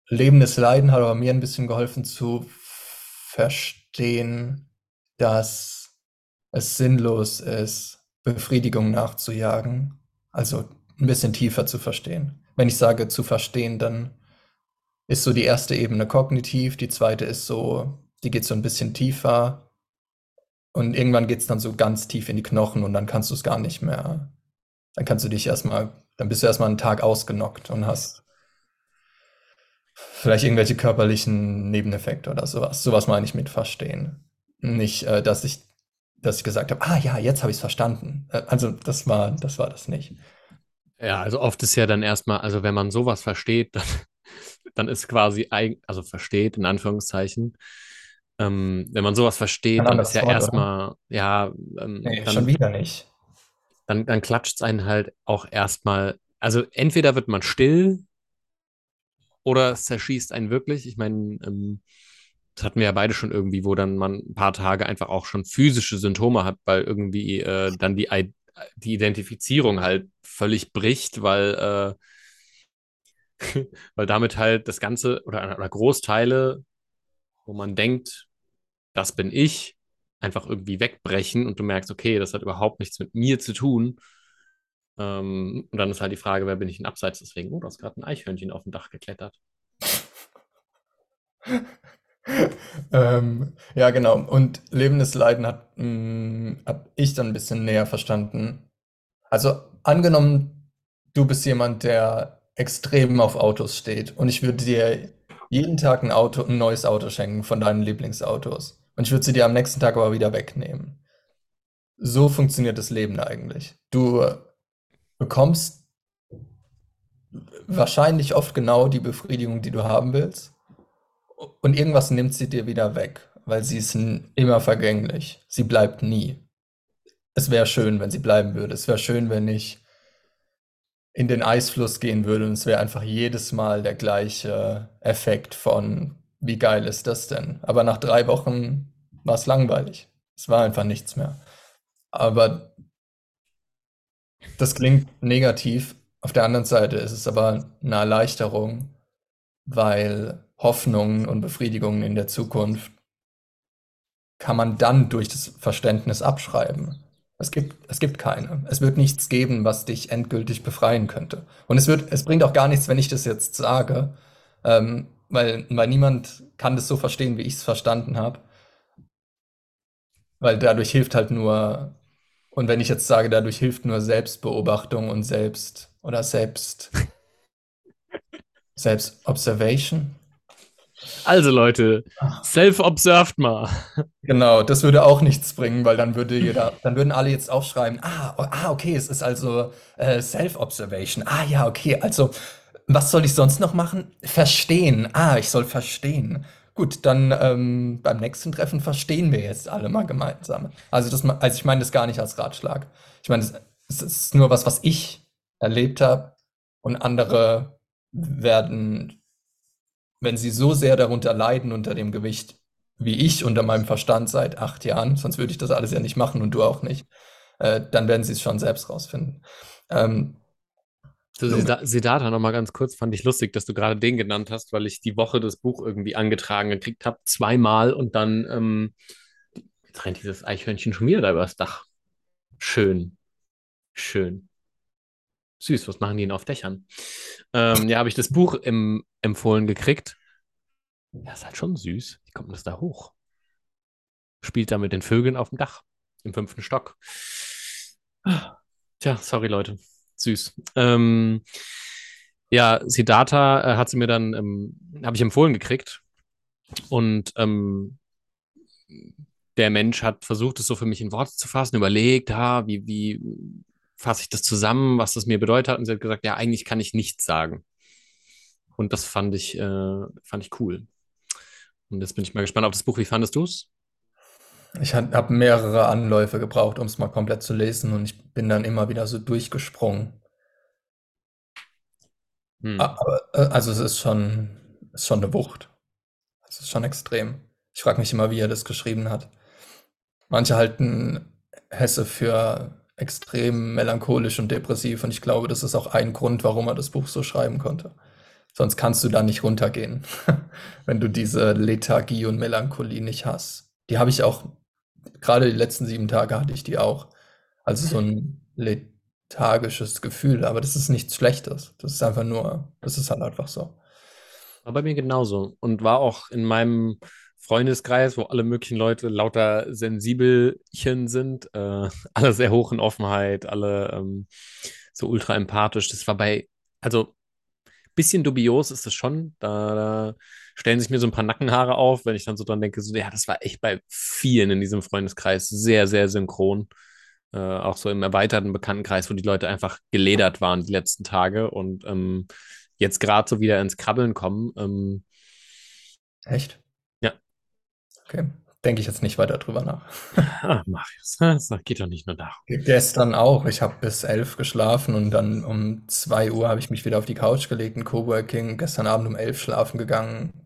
Lebendes Leiden hat aber mir ein bisschen geholfen zu verstehen, dass es sinnlos ist, Befriedigung nachzujagen. Also ein bisschen tiefer zu verstehen. Wenn ich sage zu verstehen, dann ist so die erste Ebene kognitiv, die zweite ist so, die geht so ein bisschen tiefer und irgendwann geht es dann so ganz tief in die Knochen und dann kannst du es gar nicht mehr. Dann kannst du dich erstmal, dann bist du erstmal einen Tag ausgenockt und hast Vielleicht irgendwelche körperlichen Nebeneffekte oder sowas. Sowas meine ich mit verstehen. Nicht, äh, dass ich, dass ich gesagt habe, ah ja, jetzt habe ich es verstanden. Äh, also das war, das war das nicht. Ja, also oft ist ja dann erstmal, also wenn man sowas versteht, dann, dann ist quasi, eig- also versteht in Anführungszeichen, ähm, wenn man sowas versteht, dann ist ja erstmal, ja, ähm, Nee, schon wieder nicht. Dann, dann klatscht es einen halt auch erstmal, also entweder wird man still oder es zerschießt einen wirklich. Ich meine, ähm, das hatten wir ja beide schon irgendwie, wo dann man ein paar Tage einfach auch schon physische Symptome hat, weil irgendwie äh, dann die, I die Identifizierung halt völlig bricht, weil, äh, weil damit halt das Ganze oder, oder Großteile, wo man denkt, das bin ich, einfach irgendwie wegbrechen und du merkst, okay, das hat überhaupt nichts mit mir zu tun. Ähm, und dann ist halt die Frage, wer bin ich in Abseits deswegen? Oh, da ist gerade ein Eichhörnchen auf dem Dach geklettert. Ähm, ja, genau. Und lebendes Leiden hat, mh, hab ich dann ein bisschen näher verstanden. Also angenommen, du bist jemand, der extrem auf Autos steht und ich würde dir jeden Tag ein Auto, ein neues Auto schenken von deinen Lieblingsautos und ich würde sie dir am nächsten Tag aber wieder wegnehmen. So funktioniert das Leben eigentlich. Du bekommst wahrscheinlich oft genau die Befriedigung, die du haben willst und irgendwas nimmt sie dir wieder weg, weil sie ist immer vergänglich. Sie bleibt nie. Es wäre schön, wenn sie bleiben würde. Es wäre schön, wenn ich in den Eisfluss gehen würde und es wäre einfach jedes Mal der gleiche Effekt von, wie geil ist das denn? Aber nach drei Wochen war es langweilig. Es war einfach nichts mehr. Aber das klingt negativ. Auf der anderen Seite ist es aber eine Erleichterung, weil Hoffnungen und Befriedigungen in der Zukunft kann man dann durch das Verständnis abschreiben. Es gibt, es gibt keine. Es wird nichts geben, was dich endgültig befreien könnte. Und es wird, es bringt auch gar nichts, wenn ich das jetzt sage, ähm, weil, weil niemand kann das so verstehen, wie ich es verstanden habe. Weil dadurch hilft halt nur, und wenn ich jetzt sage, dadurch hilft nur Selbstbeobachtung und Selbst oder Selbst, Selbstobservation. Also Leute, self-observed mal. Genau, das würde auch nichts bringen, weil dann würde jeder, dann würden alle jetzt aufschreiben, ah, ah, okay, es ist also äh, Self-Observation. Ah, ja, okay, also was soll ich sonst noch machen? Verstehen. Ah, ich soll verstehen. Gut, dann ähm, beim nächsten Treffen verstehen wir jetzt alle mal gemeinsam. Also das, also ich meine das gar nicht als Ratschlag. Ich meine, es es ist nur was, was ich erlebt habe und andere werden wenn sie so sehr darunter leiden unter dem Gewicht, wie ich unter meinem Verstand seit acht Jahren, sonst würde ich das alles ja nicht machen und du auch nicht, äh, dann werden sie es schon selbst rausfinden. Ähm, Zu Siddhartha noch mal ganz kurz, fand ich lustig, dass du gerade den genannt hast, weil ich die Woche das Buch irgendwie angetragen gekriegt habe, zweimal und dann ähm, jetzt rennt dieses Eichhörnchen schon wieder da übers Dach. Schön, schön. Süß, was machen die denn auf Dächern? Ähm, ja, habe ich das Buch im, empfohlen gekriegt. Ja, ist halt schon süß. Wie kommt denn das da hoch? Spielt da mit den Vögeln auf dem Dach im fünften Stock. Ah, Tja, sorry Leute. Süß. Ähm, ja, Siddhartha äh, hat sie mir dann, ähm, habe ich empfohlen gekriegt. Und ähm, der Mensch hat versucht, es so für mich in Worte zu fassen, überlegt, ha, wie, wie fasse ich das zusammen, was das mir bedeutet hat. Und sie hat gesagt, ja, eigentlich kann ich nichts sagen. Und das fand ich, äh, fand ich cool. Und jetzt bin ich mal gespannt auf das Buch. Wie fandest du es? Ich habe mehrere Anläufe gebraucht, um es mal komplett zu lesen und ich bin dann immer wieder so durchgesprungen. Hm. Aber, äh, also es ist schon, ist schon eine Wucht. Es ist schon extrem. Ich frage mich immer, wie er das geschrieben hat. Manche halten Hesse für extrem melancholisch und depressiv und ich glaube, das ist auch ein Grund, warum er das Buch so schreiben konnte. Sonst kannst du da nicht runtergehen, wenn du diese Lethargie und Melancholie nicht hast. Die habe ich auch, gerade die letzten sieben Tage hatte ich die auch. Also so ein lethargisches Gefühl, aber das ist nichts Schlechtes. Das ist einfach nur, das ist halt einfach so. War bei mir genauso. Und war auch in meinem Freundeskreis, wo alle möglichen Leute lauter Sensibelchen sind, äh, alle sehr hoch in Offenheit, alle ähm, so ultra empathisch. Das war bei, also bisschen dubios ist es schon. Da, da stellen sich mir so ein paar Nackenhaare auf, wenn ich dann so dran denke, so, ja, das war echt bei vielen in diesem Freundeskreis sehr, sehr synchron. Äh, auch so im erweiterten Bekanntenkreis, wo die Leute einfach geledert waren die letzten Tage und ähm, jetzt gerade so wieder ins Krabbeln kommen. Ähm, Echt? Ja. Okay. Denke ich jetzt nicht weiter drüber nach. ah, Marius, das geht doch nicht nur darum. Gestern auch. Ich habe bis elf geschlafen und dann um zwei Uhr habe ich mich wieder auf die Couch gelegt, in Coworking. Gestern Abend um elf schlafen gegangen.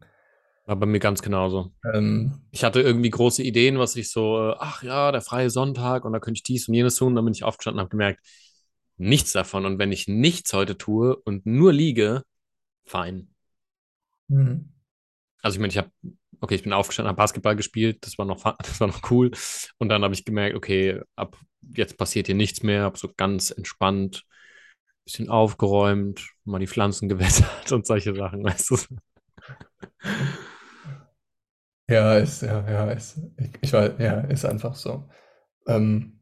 War bei mir ganz genauso. Ähm, Ich hatte irgendwie große Ideen, was ich so, äh, ach ja, der freie Sonntag und da könnte ich dies und jenes tun. Und dann bin ich aufgestanden und habe gemerkt, nichts davon. Und wenn ich nichts heute tue und nur liege, fein. hm. Also ich meine, ich habe, okay, ich bin aufgestanden, habe Basketball gespielt, das war noch, das war noch cool. Und dann habe ich gemerkt, okay, ab jetzt passiert hier nichts mehr, habe so ganz entspannt, bisschen aufgeräumt, mal die Pflanzen gewässert und solche Sachen, weißt du. Ja, ist, ja, ja, ist, ich, ich weiß, ja, ist einfach so. Ähm,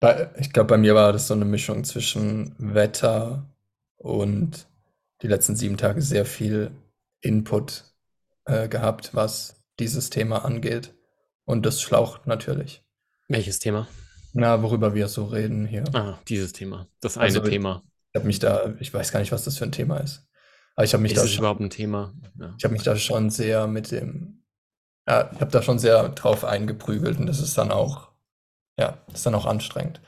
bei, ich glaube, bei mir war das so eine Mischung zwischen Wetter und die letzten sieben Tage sehr viel Input äh, gehabt, was dieses Thema angeht. Und das schlaucht natürlich. Welches Thema? Na, worüber wir so reden hier. Ah, dieses Thema. Das eine Also, Thema. Ich habe mich da, ich weiß gar nicht, was das für ein Thema ist. Aber ich habe mich Ist da schon, überhaupt ein Thema? Ja. ich habe mich da schon sehr mit dem, ja, ich habe da schon sehr drauf eingeprügelt und das ist dann auch, ja, ist dann auch anstrengend.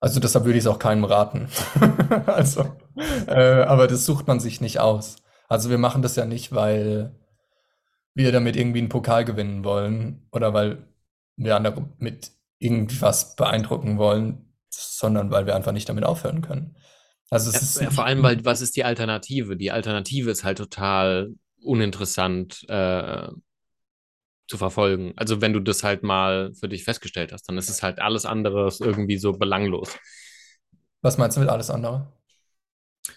Also deshalb würde ich es auch keinem raten. Also, äh, aber das sucht man sich nicht aus. Also wir machen das ja nicht, weil wir damit irgendwie einen Pokal gewinnen wollen oder weil wir andere mit irgendwas beeindrucken wollen, sondern weil wir einfach nicht damit aufhören können. Also es ist Ja, vor allem, weil was ist die Alternative? Die Alternative ist halt total uninteressant äh, zu verfolgen. Also wenn du das halt mal für dich festgestellt hast, dann ist es halt alles andere irgendwie so belanglos. Was meinst du mit alles andere?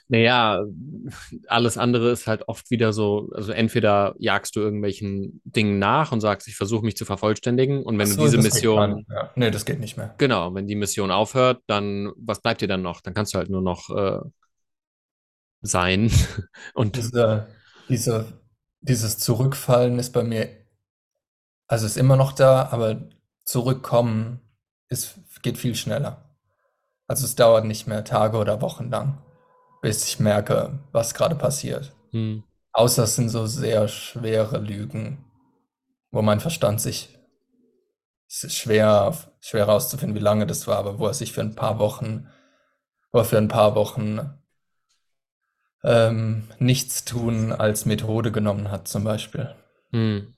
Naja, alles andere ist halt oft wieder so, also entweder jagst du irgendwelchen Dingen nach und sagst, ich versuche mich zu vervollständigen und wenn Ach du so, diese Mission, mehr. Nee, das geht nicht mehr. genau, wenn die Mission aufhört, dann was bleibt dir dann noch? Dann kannst du halt nur noch äh, sein und Diese, diese, dieses Zurückfallen ist bei mir, also ist immer noch da, aber zurückkommen ist, geht viel schneller. Also es dauert nicht mehr Tage oder Wochen lang, bis ich merke, was gerade passiert. hm, Außer es sind so sehr schwere Lügen, wo mein Verstand sich, es ist schwer, schwer herauszufinden, wie lange das war, aber wo er sich für ein paar Wochen, wo er für ein paar Wochen ähm, nichts tun als Methode genommen hat, zum Beispiel. hm.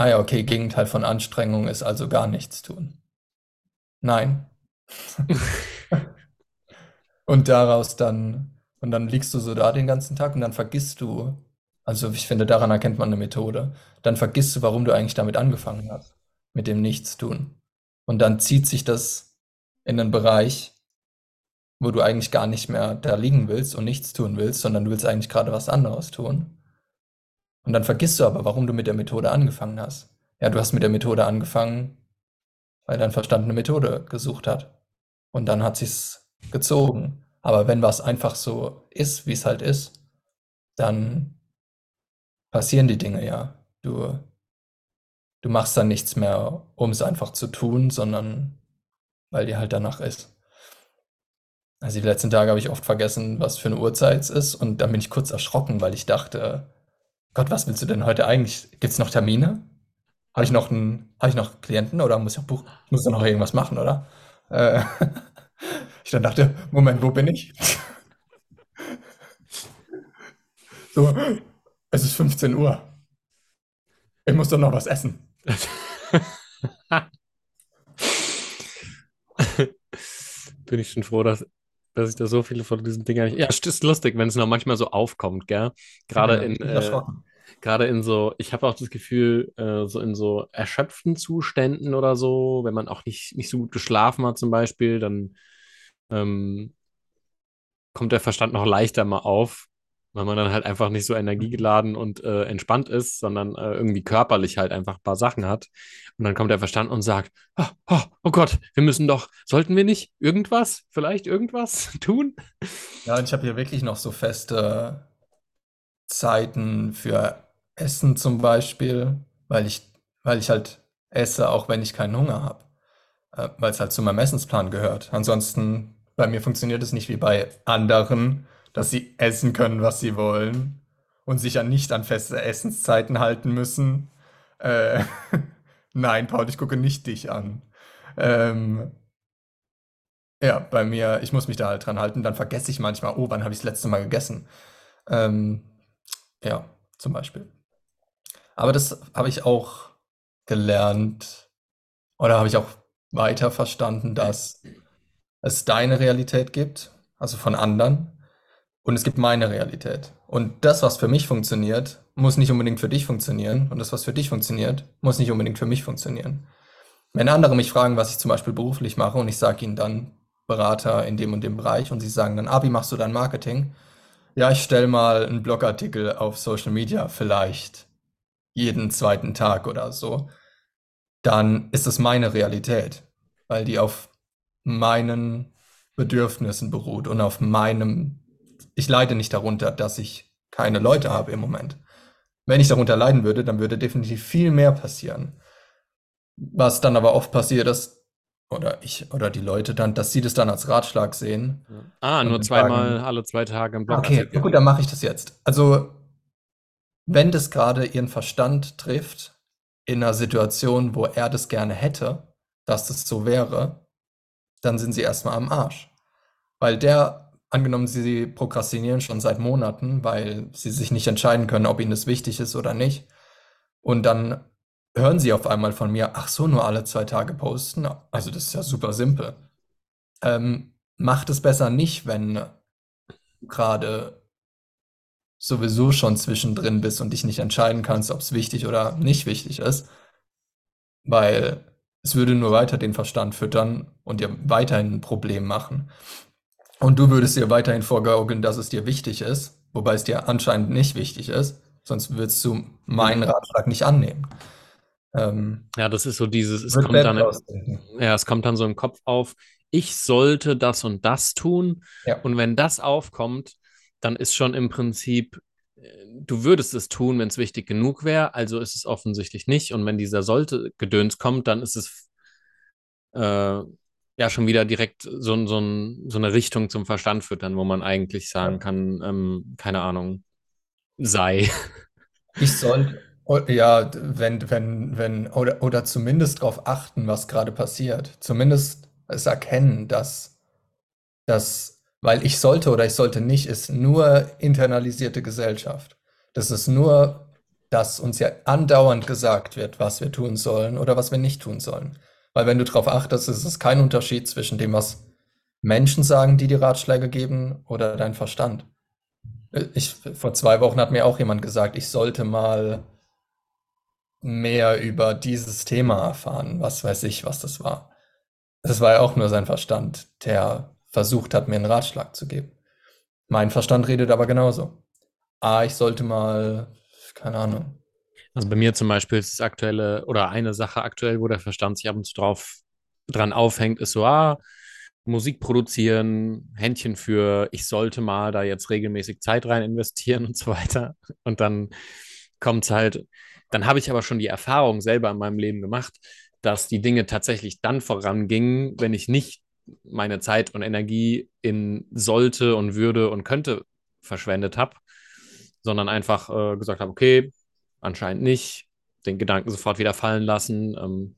Ah ja, okay, Gegenteil von Anstrengung ist also gar nichts tun. Nein. Und daraus dann, und dann liegst du so da den ganzen Tag und dann vergisst du, also ich finde, daran erkennt man eine Methode, dann vergisst du, warum du eigentlich damit angefangen hast, mit dem Nichtstun. Und dann zieht sich das in einen Bereich, wo du eigentlich gar nicht mehr da liegen willst und nichts tun willst, sondern du willst eigentlich gerade was anderes tun. Und dann vergisst du aber, warum du mit der Methode angefangen hast. Ja, du hast mit der Methode angefangen, weil dein Verstand eine Methode gesucht hat. Und dann hat sich's gezogen. Aber wenn was einfach so ist, wie es halt ist, dann passieren die Dinge ja. Du, du machst dann nichts mehr, um es einfach zu tun, sondern weil dir halt danach ist. Also die letzten Tage habe ich oft vergessen, was für eine Uhrzeit es ist und dann bin ich kurz erschrocken, weil ich dachte, Gott, was willst du denn heute eigentlich? Gibt's noch Termine? Habe ich noch ich noch Klienten oder muss ich noch buchen? Ich noch irgendwas machen, oder? Äh, ich dann dachte, Moment, wo bin ich? So, es ist 15 Uhr. Ich muss doch noch was essen. Bin ich schon froh, dass, dass ich da so viele von diesen Dingern. Ja, es ist lustig, wenn es noch manchmal so aufkommt, gell? Gerade Ja, in, äh, gerade in so, ich habe auch das Gefühl, äh, so in so erschöpften Zuständen oder so, wenn man auch nicht, nicht so gut geschlafen hat zum Beispiel, dann ähm, kommt der Verstand noch leichter mal auf. Weil man dann halt einfach nicht so energiegeladen und äh, entspannt ist, sondern äh, irgendwie körperlich halt einfach ein paar Sachen hat. Und dann kommt der Verstand und sagt, oh, oh, oh Gott, wir müssen doch, sollten wir nicht irgendwas, vielleicht irgendwas tun? Ja, und ich habe hier wirklich noch so feste Zeiten für Essen zum Beispiel, weil ich, weil ich halt esse, auch wenn ich keinen Hunger habe, äh, weil es halt zu meinem Essensplan gehört. Ansonsten, bei mir funktioniert es nicht wie bei anderen, dass sie essen können, was sie wollen und sich ja nicht an feste Essenszeiten halten müssen. Äh, nein, Paul, ich gucke nicht dich an. Ähm, ja, bei mir, ich muss mich da halt dran halten, dann vergesse ich manchmal, oh, wann habe ich das letzte Mal gegessen? Ähm, ja, zum Beispiel. Aber das habe ich auch gelernt oder habe ich auch weiter verstanden, dass es deine Realität gibt, also von anderen, und es gibt meine Realität. Und das, was für mich funktioniert, muss nicht unbedingt für dich funktionieren. Und das, was für dich funktioniert, muss nicht unbedingt für mich funktionieren. Wenn andere mich fragen, was ich zum Beispiel beruflich mache, und ich sage ihnen dann Berater in dem und dem Bereich, und sie sagen dann, wie machst du dein Marketing? Ja, ich stelle mal einen Blogartikel auf Social Media, vielleicht jeden zweiten Tag oder so. Dann ist es meine Realität, weil die auf meinen Bedürfnissen beruht und auf meinem ich leide nicht darunter, dass ich keine Leute habe im Moment. Wenn ich darunter leiden würde, dann würde definitiv viel mehr passieren. Was dann aber oft passiert ist, oder ich oder die Leute dann, dass sie das dann als Ratschlag sehen. Ah, nur zweimal sagen, alle zwei Tage im Blog. Okay, gut, dann mache ich das jetzt. Also, wenn das gerade ihren Verstand trifft, in einer Situation, wo er das gerne hätte, dass das so wäre, dann sind sie erstmal am Arsch. Weil der Angenommen, Sie prokrastinieren schon seit Monaten, weil Sie sich nicht entscheiden können, ob Ihnen das wichtig ist oder nicht. Und dann hören Sie auf einmal von mir, ach so, nur alle zwei Tage posten. Also das ist ja super simpel. Ähm, macht es besser nicht, wenn du gerade sowieso schon zwischendrin bist und dich nicht entscheiden kannst, ob es wichtig oder nicht wichtig ist. Weil es würde nur weiter den Verstand füttern und dir weiterhin ein Problem machen. Und du würdest dir weiterhin vorgaukeln, dass es dir wichtig ist, wobei es dir anscheinend nicht wichtig ist, sonst würdest du meinen Ratschlag nicht annehmen. Ähm, ja, das ist so dieses, es kommt dann, ja, es kommt dann so im Kopf auf, ich sollte das und das tun. Ja. Und wenn das aufkommt, dann ist schon im Prinzip, äh, du würdest es tun, wenn es wichtig genug wäre, also ist es offensichtlich nicht. Und wenn dieser sollte Gedöns kommt, dann ist es äh, ja schon wieder direkt so, so, so eine Richtung zum Verstand füttern, wo man eigentlich sagen kann, ähm, keine Ahnung, sei. Ich sollte, ja, wenn, wenn, wenn, oder, oder zumindest darauf achten, was gerade passiert. Zumindest es erkennen, dass, dass, weil ich sollte oder ich sollte nicht, ist nur internalisierte Gesellschaft. Das ist nur, dass uns ja andauernd gesagt wird, was wir tun sollen oder was wir nicht tun sollen. Weil wenn du darauf achtest, ist es kein Unterschied zwischen dem, was Menschen sagen, die dir Ratschläge geben, oder dein Verstand. Ich, vor zwei Wochen hat mir auch jemand gesagt, ich sollte mal mehr über dieses Thema erfahren. Was weiß ich, was das war. Das war ja auch nur sein Verstand, der versucht hat, mir einen Ratschlag zu geben. Mein Verstand redet aber genauso. Ah, ich sollte mal, keine Ahnung, also bei mir zum Beispiel ist das aktuelle oder eine Sache aktuell, wo der Verstand sich ab und zu drauf dran aufhängt, ist so, ah, Musik produzieren, Händchen für, ich sollte mal da jetzt regelmäßig Zeit rein investieren und so weiter. Und dann kommt es halt, dann habe ich aber schon die Erfahrung selber in meinem Leben gemacht, dass die Dinge tatsächlich dann vorangingen, wenn ich nicht meine Zeit und Energie in sollte und würde und könnte verschwendet habe, sondern einfach äh, gesagt habe, okay, anscheinend nicht. Den Gedanken sofort wieder fallen lassen, ähm,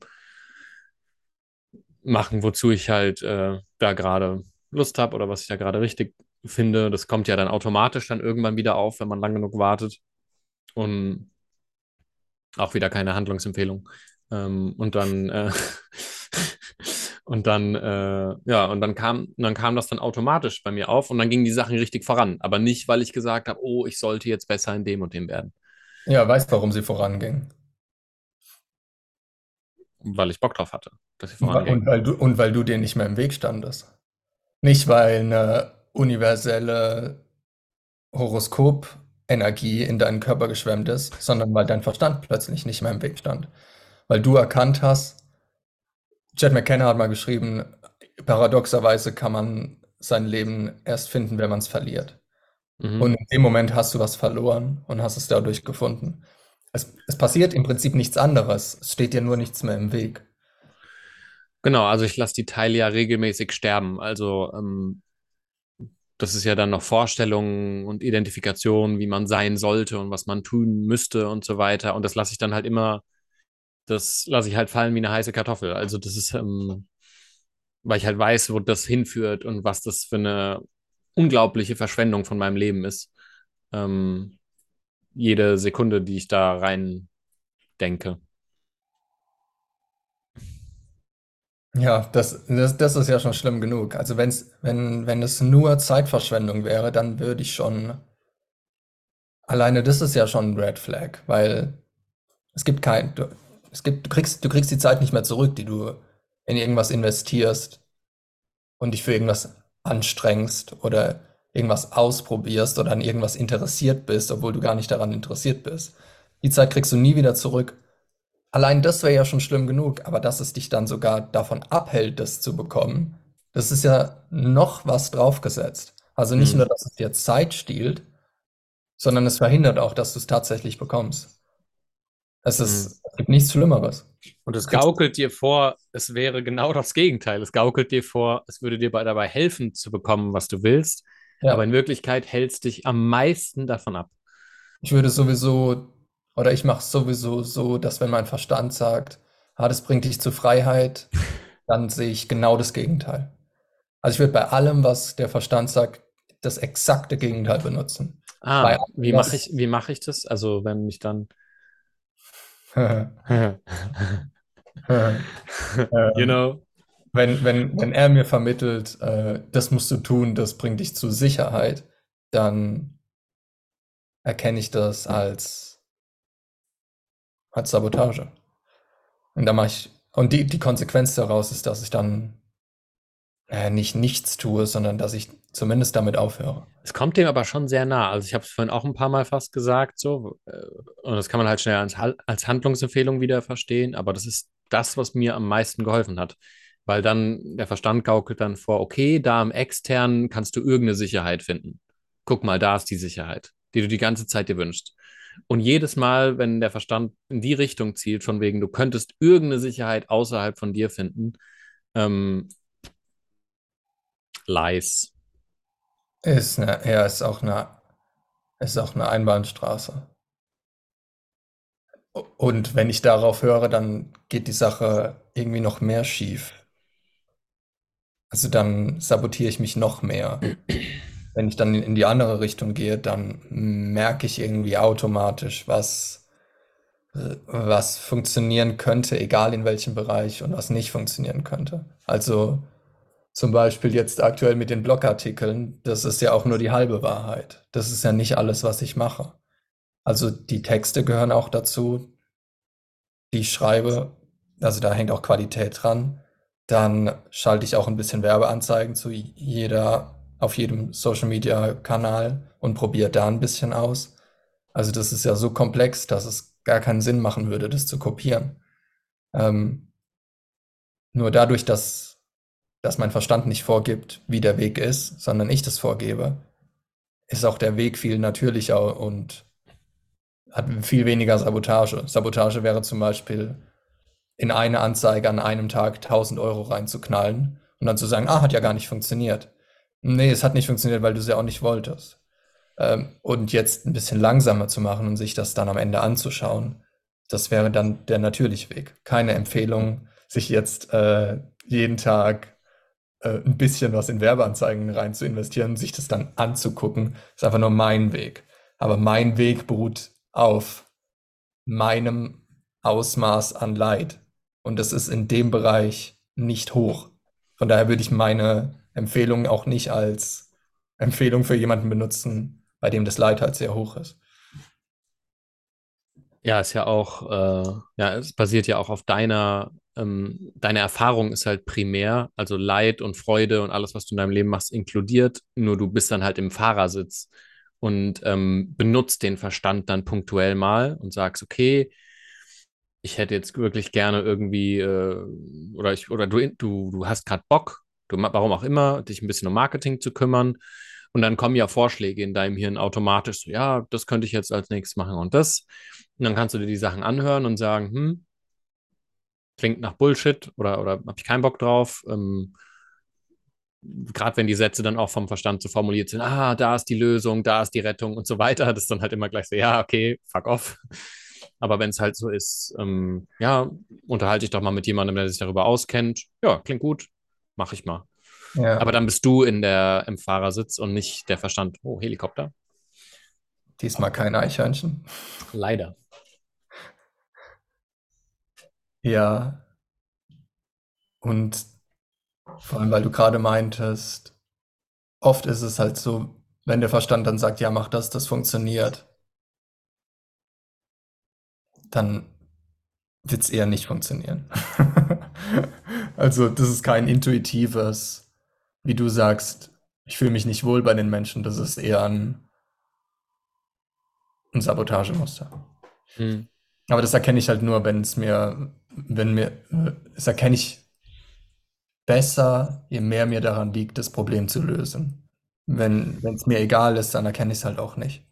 machen, wozu ich halt äh, da gerade Lust habe oder was ich da gerade richtig finde. Das kommt ja dann automatisch dann irgendwann wieder auf, wenn man lang genug wartet. Und auch wieder keine Handlungsempfehlung. Ähm, und dann, äh, und dann, äh, ja, und dann kam, dann kam das dann automatisch bei mir auf und dann gingen die Sachen richtig voran. Aber nicht, weil ich gesagt habe, oh, ich sollte jetzt besser in dem und dem werden. Ja, weißt, warum sie voranging. Weil ich Bock drauf hatte, dass sie voranging. Und weil du, und weil du dir nicht mehr im Weg standest. Nicht, weil eine universelle Horoskop-Energie in deinen Körper geschwemmt ist, sondern weil dein Verstand plötzlich nicht mehr im Weg stand. Weil du erkannt hast, Chad McKenna hat mal geschrieben, paradoxerweise kann man sein Leben erst finden, wenn man es verliert. Mhm. Und in dem Moment hast du was verloren und hast es dadurch gefunden. Es, es passiert im Prinzip nichts anderes. Es steht dir nur nichts mehr im Weg. Genau, also ich lasse die Teile ja regelmäßig sterben. Also ähm, das ist ja dann noch Vorstellungen und Identifikation, wie man sein sollte und was man tun müsste und so weiter. Und das lasse ich dann halt immer, das lasse ich halt fallen wie eine heiße Kartoffel. Also das ist, ähm, weil ich halt weiß, wo das hinführt und was das für eine unglaubliche Verschwendung von meinem Leben ist. Ähm, jede Sekunde, die ich da rein denke. Ja, das, das, das ist ja schon schlimm genug. Also wenn's, wenn, wenn es nur Zeitverschwendung wäre, dann würde ich schon. Alleine das ist ja schon ein Red Flag, weil es gibt kein. Du, es gibt, du kriegst, du kriegst die Zeit nicht mehr zurück, die du in irgendwas investierst und dich für irgendwas anstrengst oder irgendwas ausprobierst oder an irgendwas interessiert bist, obwohl du gar nicht daran interessiert bist. Die Zeit kriegst du nie wieder zurück. Allein das wäre ja schon schlimm genug, aber dass es dich dann sogar davon abhält, das zu bekommen, das ist ja noch was draufgesetzt. Also nicht Hm. nur, dass es dir Zeit stiehlt, sondern es verhindert auch, dass du es tatsächlich bekommst. Es ist, es gibt nichts Schlimmeres. Und es gaukelt dir vor, es wäre genau das Gegenteil. Es gaukelt dir vor, es würde dir bei- dabei helfen zu bekommen, was du willst. Aber in ja, Wirklichkeit hält es dich am meisten davon ab. ich würde sowieso, oder ich mache es sowieso so, dass wenn mein Verstand sagt, ah, das bringt dich zur Freiheit, dann sehe ich genau das Gegenteil. Also ich würde bei allem, was der Verstand sagt, das exakte Gegenteil benutzen. Ah, wie mache ich, wie mache ich das? Also, wenn ich dann. You know? wenn, wenn, wenn er mir vermittelt, äh, das musst du tun, das bringt dich zu Sicherheit, dann erkenne ich das als, als Sabotage. Und da mache ich, und die, die Konsequenz daraus ist, dass ich dann äh, nicht nichts tue, sondern dass ich zumindest damit aufhöre. Es kommt dem aber schon sehr nah. Also, ich habe es vorhin auch ein paar Mal fast gesagt, so. äh, Und das kann man halt schnell als, als Handlungsempfehlung wieder verstehen. Aber das ist das, was mir am meisten geholfen hat. Weil dann der Verstand gaukelt dann vor, okay, da im Externen kannst du irgendeine Sicherheit finden. Guck mal, da ist die Sicherheit, die du die ganze Zeit dir wünschst. Und jedes Mal, wenn der Verstand in die Richtung zielt, von wegen, du könntest irgendeine Sicherheit außerhalb von dir finden, ähm, Lies. Ist eine, ja, ist auch eine, ist auch eine Einbahnstraße. Und wenn ich darauf höre, dann geht die Sache irgendwie noch mehr schief. Also dann sabotiere ich mich noch mehr. Wenn ich dann in die andere Richtung gehe, dann merke ich irgendwie automatisch, was, was funktionieren könnte, egal in welchem Bereich und was nicht funktionieren könnte. Also zum Beispiel jetzt aktuell mit den Blogartikeln, das ist ja auch nur die halbe Wahrheit. Das ist ja nicht alles, was ich mache. Also die Texte gehören auch dazu, die ich schreibe. Also da hängt auch Qualität dran. Dann schalte ich auch ein bisschen Werbeanzeigen zu jeder, auf jedem Social Media Kanal und probiere da ein bisschen aus. Also das ist ja so komplex, dass es gar keinen Sinn machen würde, das zu kopieren. Ähm, nur dadurch, dass, dass mein Verstand nicht vorgibt, wie der Weg ist, sondern ich das vorgebe, ist auch der Weg viel natürlicher und hat viel weniger Sabotage. Sabotage wäre zum Beispiel in eine Anzeige an einem Tag 1000 Euro reinzuknallen und dann zu sagen, ah, hat ja gar nicht funktioniert. Nee, es hat nicht funktioniert, weil du es ja auch nicht wolltest. Ähm, und jetzt ein bisschen langsamer zu machen und sich das dann am Ende anzuschauen, das wäre dann der natürliche Weg. Keine Empfehlung, sich jetzt äh, jeden Tag äh, ein bisschen was in Werbeanzeigen rein zu investieren, sich das dann anzugucken, ist einfach nur mein Weg. Aber mein Weg beruht auf meinem Ausmaß an Leid. Und das ist in dem Bereich nicht hoch. Von daher würde ich meine Empfehlung auch nicht als Empfehlung für jemanden benutzen, bei dem das Leid halt sehr hoch ist. Ja, ist ja auch, äh, ja, es basiert ja auch auf deiner, ähm, deine Erfahrung ist halt primär, also Leid und Freude und alles, was du in deinem Leben machst, inkludiert, nur du bist dann halt im Fahrersitz und ähm, benutzt den Verstand dann punktuell mal und sagst, okay, ich hätte jetzt wirklich gerne irgendwie, äh, oder ich, oder du, du, du hast gerade Bock, du, warum auch immer, dich ein bisschen um Marketing zu kümmern. Und dann kommen ja Vorschläge in deinem Hirn automatisch, so, ja, das könnte ich jetzt als nächstes machen und das. Und dann kannst du dir die Sachen anhören und sagen, hm, klingt nach Bullshit oder, oder habe ich keinen Bock drauf. Ähm, Gerade wenn die Sätze dann auch vom Verstand so formuliert sind, ah, da ist die Lösung, da ist die Rettung und so weiter, das ist dann halt immer gleich so, ja, okay, fuck off. Aber wenn es halt so ist, ähm, ja, unterhalte ich doch mal mit jemandem, der sich darüber auskennt. Ja, klingt gut, mache ich mal. Ja. Aber dann bist du in der, im Fahrersitz und nicht der Verstand. Oh, Helikopter. Diesmal kein Eichhörnchen. Leider. Ja. Und vor allem, weil du gerade meintest, oft ist es halt so, wenn der Verstand dann sagt, ja, mach das, das funktioniert, dann wird es eher nicht funktionieren. also das ist kein intuitives, wie du sagst, ich fühle mich nicht wohl bei den Menschen, das ist eher ein, ein Sabotagemuster. Hm. Aber das erkenne ich halt nur, wenn es mir, wenn mir, das erkenne ich besser, je mehr mir daran liegt, das Problem zu lösen. Wenn es mir egal ist, dann erkenne ich es halt auch nicht.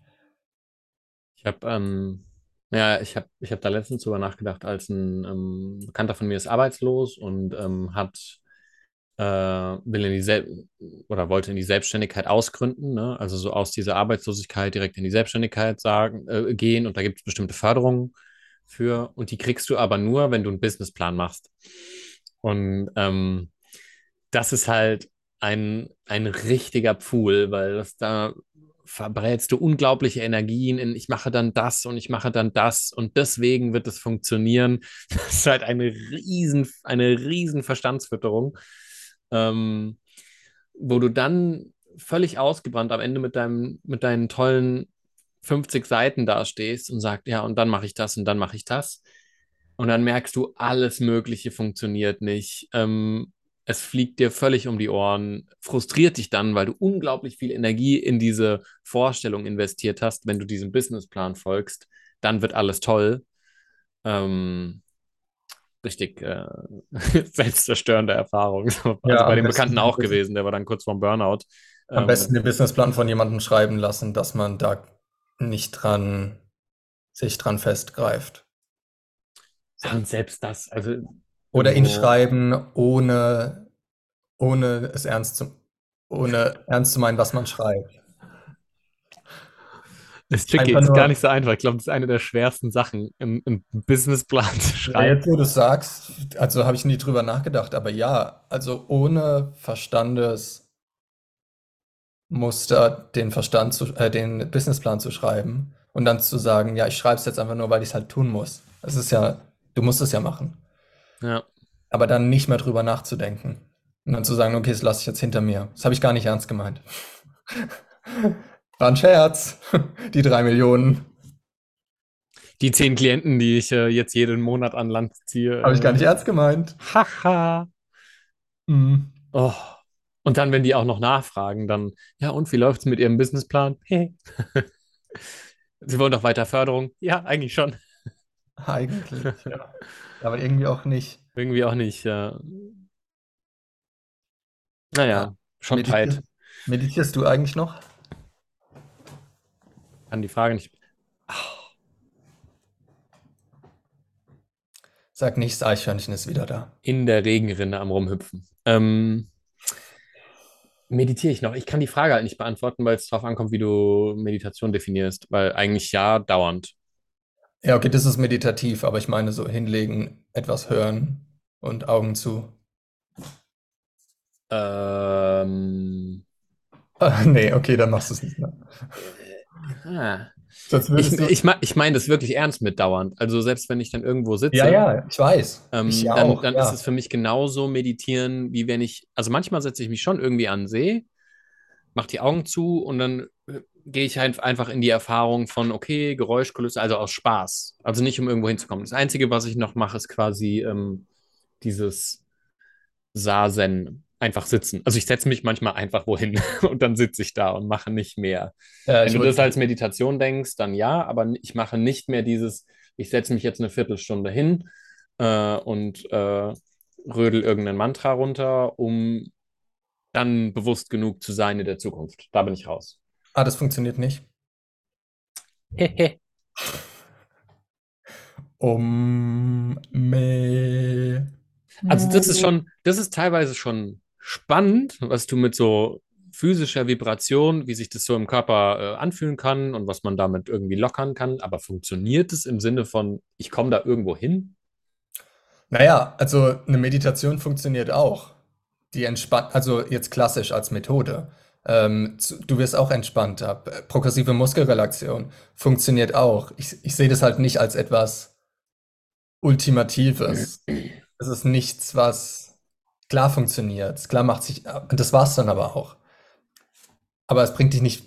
Ich habe ähm, ja, ich habe ich hab da letztens drüber nachgedacht, als ein ähm, Bekannter von mir ist arbeitslos und ähm, hat äh, will in die Sel oder wollte in die Selbstständigkeit ausgründen, ne? Also so aus dieser Arbeitslosigkeit direkt in die Selbstständigkeit sagen, äh, gehen und da gibt es bestimmte Förderungen für und die kriegst du aber nur, wenn du einen Businessplan machst. Und ähm, das ist halt ein, ein richtiger Pfuhl, weil das da verbrätst du unglaubliche Energien in, ich mache dann das und ich mache dann das und deswegen wird es funktionieren. Das ist halt eine riesen, eine riesen Verstandsfütterung, ähm, wo du dann völlig ausgebrannt am Ende mit deinem, mit deinen tollen 50 Seiten dastehst und sagst, ja, und dann mache ich das und dann mache ich das. Und dann merkst du, alles Mögliche funktioniert nicht. Ähm, es fliegt dir völlig um die Ohren, frustriert dich dann, weil du unglaublich viel Energie in diese Vorstellung investiert hast, wenn du diesem Businessplan folgst, dann wird alles toll. Ähm, richtig äh, selbstzerstörende Erfahrung. Also ja, bei dem Bekannten auch gewesen, der war dann kurz vorm Burnout. Am ähm, besten den Businessplan von jemandem schreiben lassen, dass man da nicht dran sich dran festgreift. Und selbst das, also oder ihn schreiben, ohne, ohne es ernst zu, ohne ernst zu meinen, was man schreibt. Das ist tricky, ist gar nicht so einfach. Ich glaube, das ist eine der schwersten Sachen, im, im Businessplan zu schreiben. Jetzt, wo du sagst, also habe ich nie drüber nachgedacht, aber ja, also ohne Verstandesmuster den Verstand zu, äh, den Businessplan zu schreiben und dann zu sagen, ja, ich schreibe es jetzt einfach nur, weil ich es halt tun muss. Das ist ja, du musst es ja machen. Ja. Aber dann nicht mehr drüber nachzudenken. Und dann zu sagen, okay, das lasse ich jetzt hinter mir. Das habe ich gar nicht ernst gemeint. War ein Scherz. Die drei Millionen. Die zehn Klienten, die ich äh, jetzt jeden Monat an Land ziehe. Habe ich gar nicht ernst gemeint. Haha. mhm. oh. Und dann, wenn die auch noch nachfragen, dann, ja, und wie läuft es mit Ihrem Businessplan? Hey. Sie wollen doch weiter Förderung? Ja, eigentlich schon. Eigentlich, ja. Aber irgendwie auch nicht. Irgendwie auch nicht, ja. Naja, ja. schon Meditierst, tight. Meditierst du eigentlich noch? Kann die Frage nicht. Sag nicht, das Eichhörnchen ist wieder da. In der Regenrinne am Rumhüpfen. Ähm, meditiere ich noch? Ich kann die Frage halt nicht beantworten, weil es darauf ankommt, wie du Meditation definierst. Weil eigentlich ja, dauernd. Ja, okay, das ist meditativ, aber ich meine so hinlegen, etwas hören und Augen zu. Ähm, Ah, nee, okay, dann machst du es nicht mehr. ah. Ich, ich, ich meine das wirklich ernst mit dauernd. Also selbst wenn ich dann irgendwo sitze, Ja, ja, ich weiß. ähm, Ich dann, auch, dann ist es für mich genauso meditieren, wie wenn ich, also manchmal setze ich mich schon irgendwie an den See, mache die Augen zu und dann äh, gehe ich halt einfach in die Erfahrung von, okay, Geräuschkulisse, also aus Spaß. Also nicht, um irgendwo hinzukommen. Das Einzige, was ich noch mache, ist quasi ähm, dieses Sazen. Einfach sitzen. Also ich setze mich manchmal einfach wohin und dann sitze ich da und mache nicht mehr. Ja, Wenn du das als Meditation denkst, dann ja, aber ich mache nicht mehr dieses, ich setze mich jetzt eine Viertelstunde hin äh, und äh, rödel irgendein Mantra runter, um dann bewusst genug zu sein in der Zukunft. Da bin ich raus. ah, das funktioniert nicht. Hehe. Um, me, Also das ist schon, das ist teilweise schon spannend, was du mit so physischer Vibration, wie sich das so im Körper äh, anfühlen kann und was man damit irgendwie lockern kann. Aber funktioniert es im Sinne von, ich komme da irgendwo hin? Naja, also eine Meditation funktioniert auch. Die entspannt, also jetzt klassisch als Methode. Ähm, du wirst auch entspannter. Progressive Muskelrelaxation funktioniert auch. Ich, ich sehe das halt nicht als etwas Ultimatives. Es ist nichts, was klar funktioniert. Klar macht sich, das war's dann aber auch. Aber es bringt dich nicht,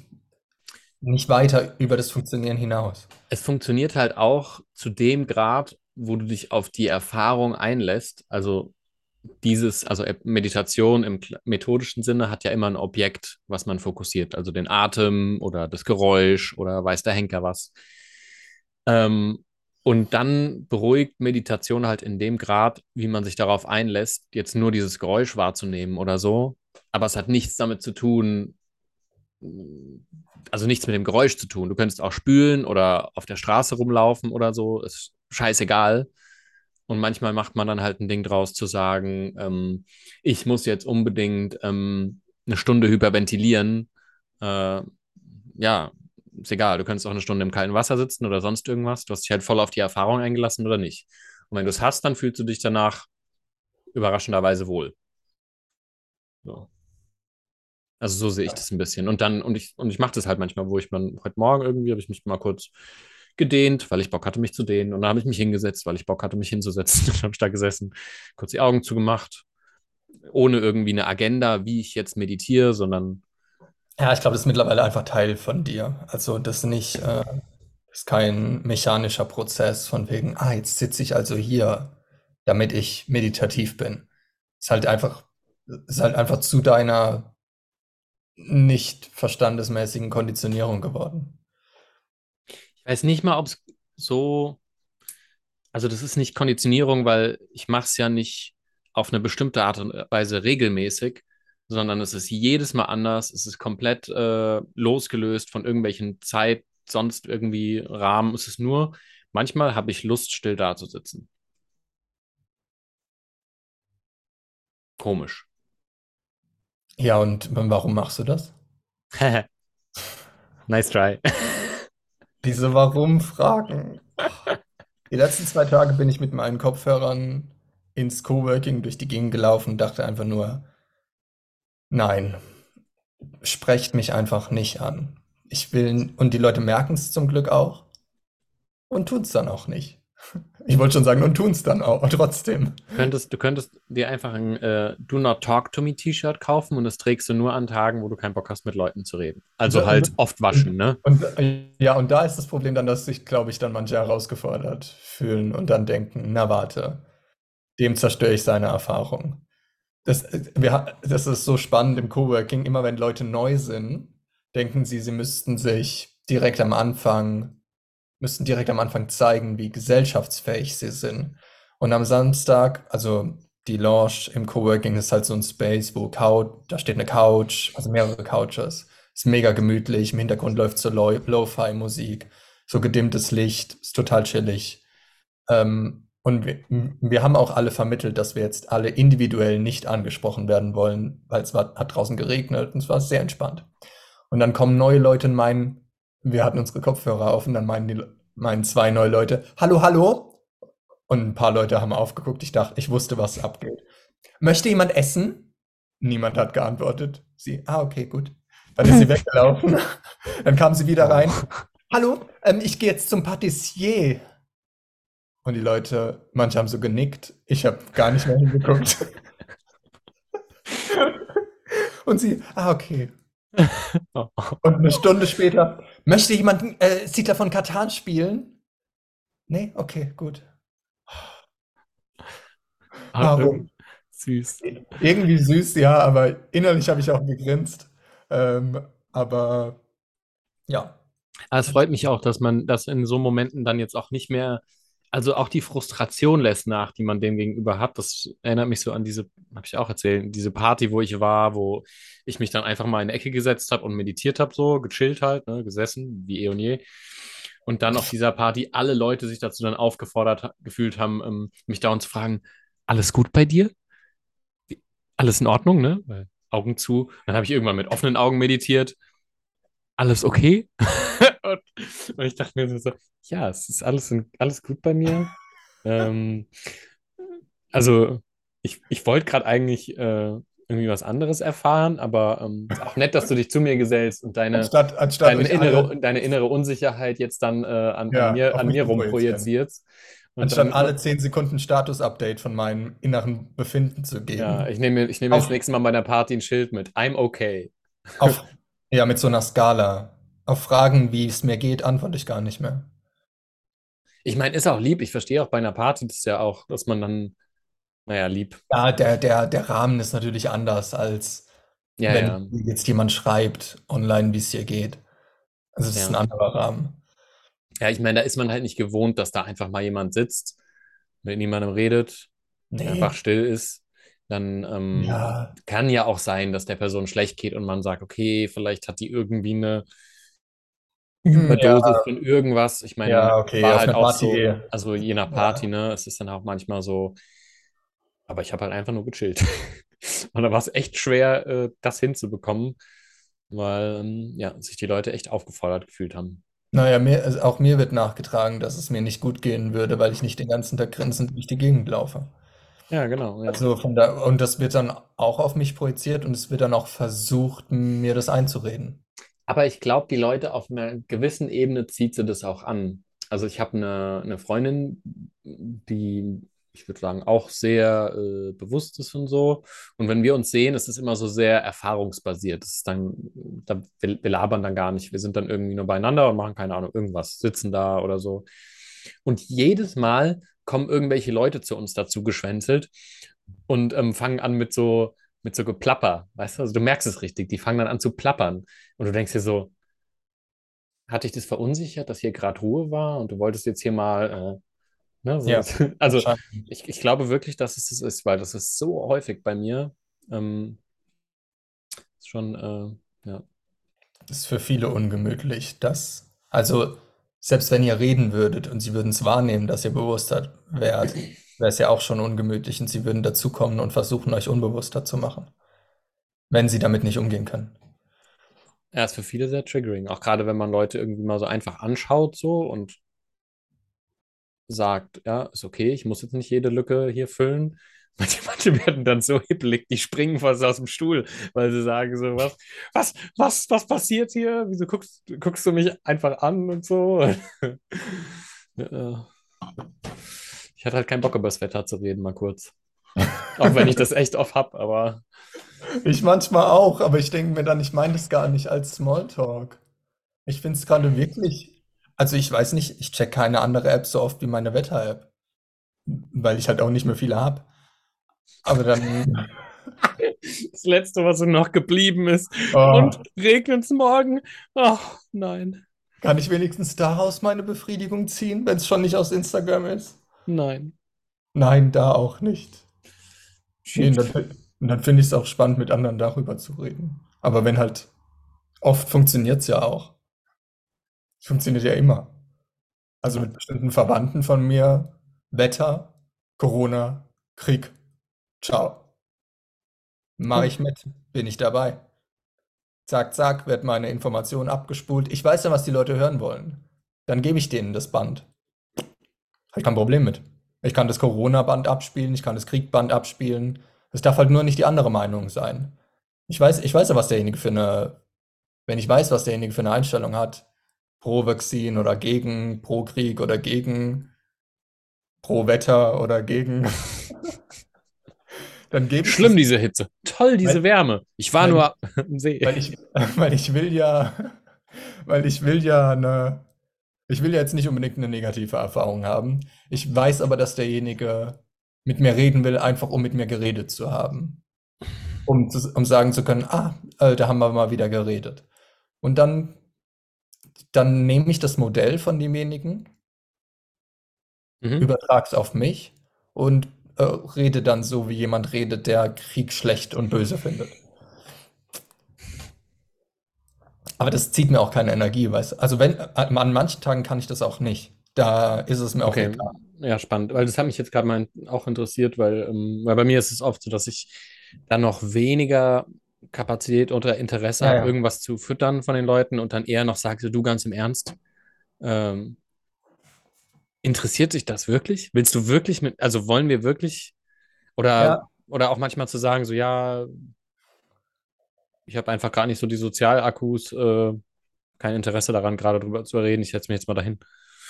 nicht weiter über das Funktionieren hinaus. Es funktioniert halt auch zu dem Grad, wo du dich auf die Erfahrung einlässt. Also dieses, also Meditation im methodischen Sinne hat ja immer ein Objekt, was man fokussiert. Also den Atem oder das Geräusch oder weiß der Henker was. Ähm, und dann beruhigt Meditation halt in dem Grad, wie man sich darauf einlässt, jetzt nur dieses Geräusch wahrzunehmen oder so. Aber es hat nichts damit zu tun, also nichts mit dem Geräusch zu tun. Du könntest auch spülen oder auf der Straße rumlaufen oder so, ist scheißegal. Und manchmal macht man dann halt ein Ding draus zu sagen, ähm, ich muss jetzt unbedingt ähm, eine Stunde hyperventilieren. Äh, ja, ist egal. Du könntest auch eine Stunde im kalten Wasser sitzen oder sonst irgendwas. Du hast dich halt voll auf die Erfahrung eingelassen oder nicht. Und wenn du es hast, dann fühlst du dich danach überraschenderweise wohl. So. Also so sehe ich das ein bisschen. Und dann, und ich, und ich mache das halt manchmal, wo ich man, heute Morgen irgendwie habe ich mich mal kurz gedehnt, weil ich Bock hatte, mich zu dehnen. Und dann habe ich mich hingesetzt, weil ich Bock hatte, mich hinzusetzen. Dann habe ich da gesessen, kurz die Augen zugemacht, ohne irgendwie eine Agenda, wie ich jetzt meditiere, sondern Ja, ich glaube, das ist mittlerweile einfach Teil von dir. Also das nicht, äh, ist kein mechanischer Prozess von wegen, ah, jetzt sitze ich also hier, damit ich meditativ bin. Ist halt einfach, ist halt einfach zu deiner nicht verstandesmäßigen Konditionierung geworden. ich weiß nicht mal, ob es so, also das ist nicht Konditionierung, weil ich mache es ja nicht auf eine bestimmte Art und Weise regelmäßig, sondern es ist jedes Mal anders. Es ist komplett äh, losgelöst von irgendwelchen Zeit, sonst irgendwie Rahmen. Es ist nur, manchmal habe ich Lust, still dazusitzen. Komisch. Ja, und warum machst du das? Nice try. Diese Warum-Fragen. Die letzten zwei Tage bin ich mit meinen Kopfhörern ins Coworking durch die Gegend gelaufen und dachte einfach nur, nein, sprecht mich einfach nicht an. Ich will, und die Leute merken es zum Glück auch und tun es dann auch nicht. Ich wollte schon sagen, und tun es dann auch, trotzdem. Könntest, du könntest dir einfach ein äh, Do Not Talk to Me T-Shirt kaufen und das trägst du nur an Tagen, wo du keinen Bock hast, mit Leuten zu reden. Also Und, halt oft waschen, ne? und ja, und da ist das Problem dann, dass sich, glaube ich, dann manche herausgefordert fühlen und dann denken, na warte, dem zerstöre ich seine Erfahrung. Das, äh, wir, das ist so spannend im Coworking, immer wenn Leute neu sind, denken sie, sie müssten sich direkt am Anfang, müssten direkt am Anfang zeigen, wie gesellschaftsfähig sie sind. Und am Samstag, also die Lounge im Coworking ist halt so ein Space, wo Couch, da steht eine Couch, also mehrere Couches. Ist mega gemütlich, im Hintergrund läuft so Lo- Lo-Fi-Musik, so gedimmtes Licht, ist total chillig. Ähm, und wir, wir haben auch alle vermittelt, dass wir jetzt alle individuell nicht angesprochen werden wollen, weil es war, hat draußen geregnet und es war sehr entspannt. Und dann kommen neue Leute und meinen, wir hatten unsere Kopfhörer auf und dann meinen die, meinen zwei neue Leute, hallo, hallo. Und ein paar Leute haben aufgeguckt. Ich dachte, ich wusste, was abgeht. Möchte jemand essen? Niemand hat geantwortet. Sie, ah, okay, gut. Dann ist sie weggelaufen. Dann kam sie wieder rein. Hallo, ähm, ich gehe jetzt zum Patissier. Und die Leute, manche haben so genickt. Ich habe gar nicht mehr hingeguckt. Und sie, ah, okay. Oh. Und eine Stunde später, möchte jemand äh, Siedler von Katan spielen? Nee, okay, gut. Aber Warum? Süß. Irgendwie süß, ja, aber innerlich habe ich auch gegrinst. Ähm, aber ja, Aber es freut mich auch, dass man das in so Momenten dann jetzt auch nicht mehr, also auch die Frustration lässt nach, die man dem gegenüber hat. Das erinnert mich so an diese, habe ich auch erzählt, diese Party, wo ich war, wo ich mich dann einfach mal in eine Ecke gesetzt habe und meditiert habe, so gechillt halt, ne, gesessen, wie eh und je. Und dann auf dieser Party alle Leute sich dazu dann aufgefordert gefühlt haben, ähm, mich dauernd zu fragen, alles gut bei dir? Alles in Ordnung, ne? Weil Augen zu. Dann habe ich irgendwann mit offenen Augen meditiert. Alles okay? Und, und ich dachte mir so, ja, es ist alles, in, alles gut bei mir. Ähm, also, ich, ich wollte gerade eigentlich äh, irgendwie was anderes erfahren, aber ähm, ist auch nett, dass du dich zu mir gesellst und deine, anstatt, anstatt deine, innere, deine innere Unsicherheit jetzt dann äh, an, an ja, mir, an mir zu projizieren. rumprojizierst. Und Anstatt dann, alle 10 Sekunden Status-Update von meinem inneren Befinden zu ja, geben. ich nehme, ich nehme das nächste Mal bei der Party ein Schild mit. I'm okay. auf, ja, mit so einer Skala. Auf Fragen, wie es mir geht, antworte ich gar nicht mehr. Ich meine, ist auch lieb. Ich verstehe auch bei einer Party, das ist ja auch, dass man dann, naja, lieb. Ja, der, der, der Rahmen ist natürlich anders, als Ja, wenn ja, jetzt jemand schreibt online, wie es dir geht. Also es ist ein ja. anderer Rahmen. Ja, ich meine, da ist man halt nicht gewohnt, dass da einfach mal jemand sitzt, mit niemandem redet, einfach Nee, still ist. Dann ähm, ja, kann ja auch sein, dass der Person schlecht geht und man sagt, okay, vielleicht hat die irgendwie eine ja, Überdosis von irgendwas. Ich meine, ja, okay, war halt auch so, Party. also je nach Party, Ja. ne? Es ist dann auch manchmal so, aber ich habe halt einfach nur gechillt. Und da war es echt schwer, äh, das hinzubekommen, weil ähm, ja, sich die Leute echt aufgefordert gefühlt haben. Naja, mir, also auch mir wird nachgetragen, dass es mir nicht gut gehen würde, weil ich nicht den ganzen Tag grinsend durch die Gegend laufe. Ja, genau, ja. Also von da, und das wird dann auch auf mich projiziert und es wird dann auch versucht, mir das einzureden. Aber ich glaube, die Leute auf einer gewissen Ebene zieht sie das auch an. Also ich habe eine, eine Freundin, die, ich würde sagen, auch sehr äh, bewusst ist und so. Und wenn wir uns sehen, ist es immer so sehr erfahrungsbasiert. Das ist dann, da, wir, wir labern dann gar nicht. Wir sind dann irgendwie nur beieinander und machen keine Ahnung, irgendwas, sitzen da oder so. Und jedes Mal kommen irgendwelche Leute zu uns dazu geschwänzelt und ähm, fangen an mit so, mit so Geplapper. Weißt du, also du merkst es richtig, die fangen dann an zu plappern. Und du denkst dir so, hat dich das verunsichert, dass hier gerade Ruhe war und du wolltest jetzt hier mal, äh, ne, so. Ja, Also ich, ich glaube wirklich, dass es das ist, weil das ist so häufig bei mir. Ähm, ist schon, äh, ja. Das ist für viele ungemütlich, dass, also selbst wenn ihr reden würdet und sie würden es wahrnehmen, dass ihr bewusster wärt, wäre es ja auch schon ungemütlich und sie würden dazukommen und versuchen, euch unbewusster zu machen, wenn sie damit nicht umgehen können. Ja, ist für viele sehr triggering. Auch gerade wenn man Leute irgendwie mal so einfach anschaut so und sagt, ja, ist okay, ich muss jetzt nicht jede Lücke hier füllen. Manche, manche werden dann so hippelig, die springen fast aus dem Stuhl, weil sie sagen so, was, was, was, was passiert hier? Wieso guckst, guckst du mich einfach an und so? Ja. Ich hatte halt keinen Bock, über das Wetter zu reden, mal kurz. Auch wenn ich das echt oft hab, aber Ich manchmal auch, aber ich denke mir dann, ich meine das gar nicht als Smalltalk. Ich finde es gerade wirklich, also ich weiß nicht, ich check keine andere App so oft wie meine Wetter-App, weil ich halt auch nicht mehr viele habe. Aber dann, das Letzte, was so noch geblieben ist. oh, Und regnet es morgen? Ach, nein, kann ich wenigstens daraus meine Befriedigung ziehen, wenn es schon nicht aus Instagram ist? Nein. Nein, da auch nicht. Nee, und dann, und dann finde ich es auch spannend, mit anderen darüber zu reden. Aber wenn halt, oft funktioniert es ja auch. Es funktioniert ja immer. Also mit bestimmten Verwandten von mir, Wetter, Corona, Krieg. Ciao. Mache Ja. ich mit, bin ich dabei. Zack, zack, wird meine Information abgespult. Ich weiß ja, was die Leute hören wollen. Dann gebe ich denen das Band. Habe ich kein Problem mit. Ich kann das Corona-Band abspielen, ich kann das Krieg-Band abspielen. Es darf halt nur nicht die andere Meinung sein. Ich weiß, ich weiß ja, was derjenige für eine, wenn ich weiß, was derjenige für eine Einstellung hat, pro Vakzin oder gegen, pro Krieg oder gegen, pro Wetter oder gegen, dann gebe ich Schlimm, diese Hitze. Toll, diese weil, Wärme. Ich war weil nur am See. weil ich, weil ich will ja, weil ich will ja eine, ich will jetzt nicht unbedingt eine negative Erfahrung haben. Ich weiß aber, dass derjenige mit mir reden will, einfach um mit mir geredet zu haben. Um, zu, um sagen zu können, ah, äh, da haben wir mal wieder geredet. Und dann, dann nehme ich das Modell von demjenigen, Mhm. übertrage es auf mich und äh, rede dann so, wie jemand redet, der Krieg schlecht und böse findet. Aber das zieht mir auch keine Energie, weißt du? Also wenn, an manchen Tagen kann ich das auch nicht. Da ist es mir auch Okay, egal. ja, spannend. Weil das hat mich jetzt gerade mal auch interessiert, weil, ähm, weil bei mir ist es oft so, dass ich dann noch weniger Kapazität oder Interesse Ja, habe, ja. irgendwas zu füttern von den Leuten und dann eher noch sage, so, du ganz im Ernst, ähm, interessiert dich das wirklich? Willst du wirklich mit, also wollen wir wirklich, oder, Ja, oder auch manchmal zu sagen, so, ja, ich habe einfach gar nicht so die Sozialakkus, äh, kein Interesse daran, gerade drüber zu reden, ich setze mich jetzt mal dahin.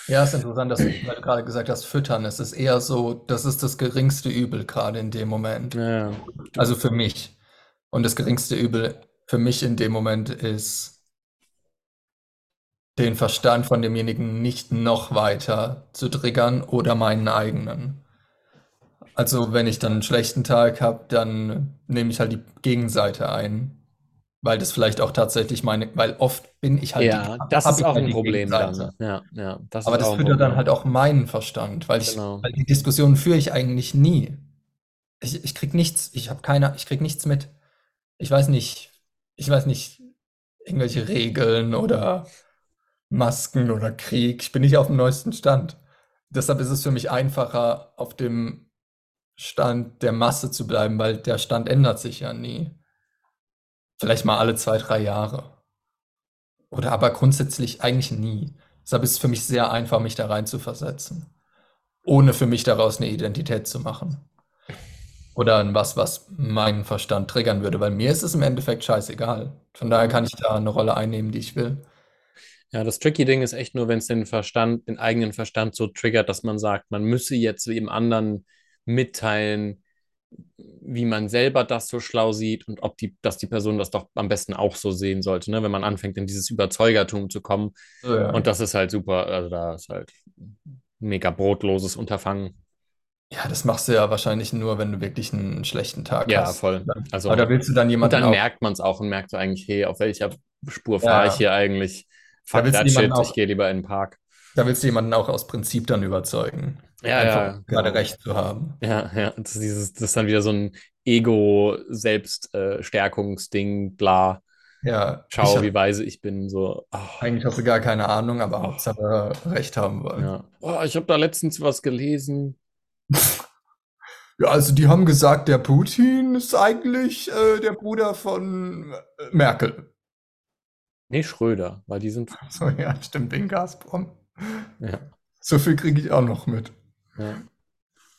ja, ist interessant, dass, weil du gerade gesagt hast, füttern. Es ist eher so, das ist das geringste Übel gerade in dem Moment. Ja, Also für mich. Und das geringste Übel für mich in dem Moment ist, den Verstand von demjenigen nicht noch weiter zu triggern oder meinen eigenen. Also wenn ich dann einen schlechten Tag habe, dann nehme ich halt die Gegenseite ein, weil das vielleicht auch tatsächlich meine, weil oft bin ich halt die, ja, das habe ist auch halt ein die Problem dann. Ja, ja, das Aber das füttert dann halt auch meinen Verstand, weil ich, Genau. weil die Diskussion führe ich eigentlich nie. Ich, ich krieg nichts, ich habe keine, ich krieg nichts mit. Ich weiß nicht, ich weiß nicht, irgendwelche Regeln oder Masken oder Krieg. Ich bin nicht auf dem neuesten Stand. Deshalb ist es für mich einfacher, auf dem Stand der Masse zu bleiben, weil der Stand ändert sich ja nie. Vielleicht mal alle zwei, drei Jahre. Oder aber grundsätzlich eigentlich nie. Deshalb ist es für mich sehr einfach, mich da rein zu versetzen, ohne für mich daraus eine Identität zu machen. Oder an was, was meinen Verstand triggern würde, weil mir ist es im Endeffekt scheißegal. Von daher kann ich da eine Rolle einnehmen, die ich will. Ja, das tricky Ding ist echt nur, wenn es den Verstand, den eigenen Verstand so triggert, dass man sagt, man müsse jetzt dem anderen mitteilen, wie man selber das so schlau sieht und ob die, dass die Person das doch am besten auch so sehen sollte, ne? Wenn man anfängt, in dieses Überzeugertum zu kommen. So, ja. Und das ist halt super, also da ist halt ein mega brotloses Unterfangen. Ja, das machst du ja wahrscheinlich nur, wenn du wirklich einen schlechten Tag Ja, hast. voll. Dann, Also, aber da willst du dann und jemanden dann auch, merkt man es auch und merkt so eigentlich, hey, auf welcher Spur ja, fahre ich ja. hier eigentlich? Fuck that shit, ich auch, gehe lieber in den Park. da willst du jemanden auch aus Prinzip dann überzeugen. Ja, Einfach ja, um gerade genau. recht zu haben. Ja, ja, das ist, dieses, das ist dann wieder so ein Ego-Selbststärkungsding, bla, Ja, schau, habe wie weise ich bin, so, ah, eigentlich hast du gar keine Ahnung, aber oh, Hauptsache recht haben wollen. ja. Oh, ich habe da letztens was gelesen. Ja, also die haben gesagt, der Putin ist eigentlich äh, der Bruder von äh, Merkel. Nee, Schröder, weil die sind, So, ja, stimmt, wegen Gazprom. ja, So viel kriege ich auch noch mit. Ja.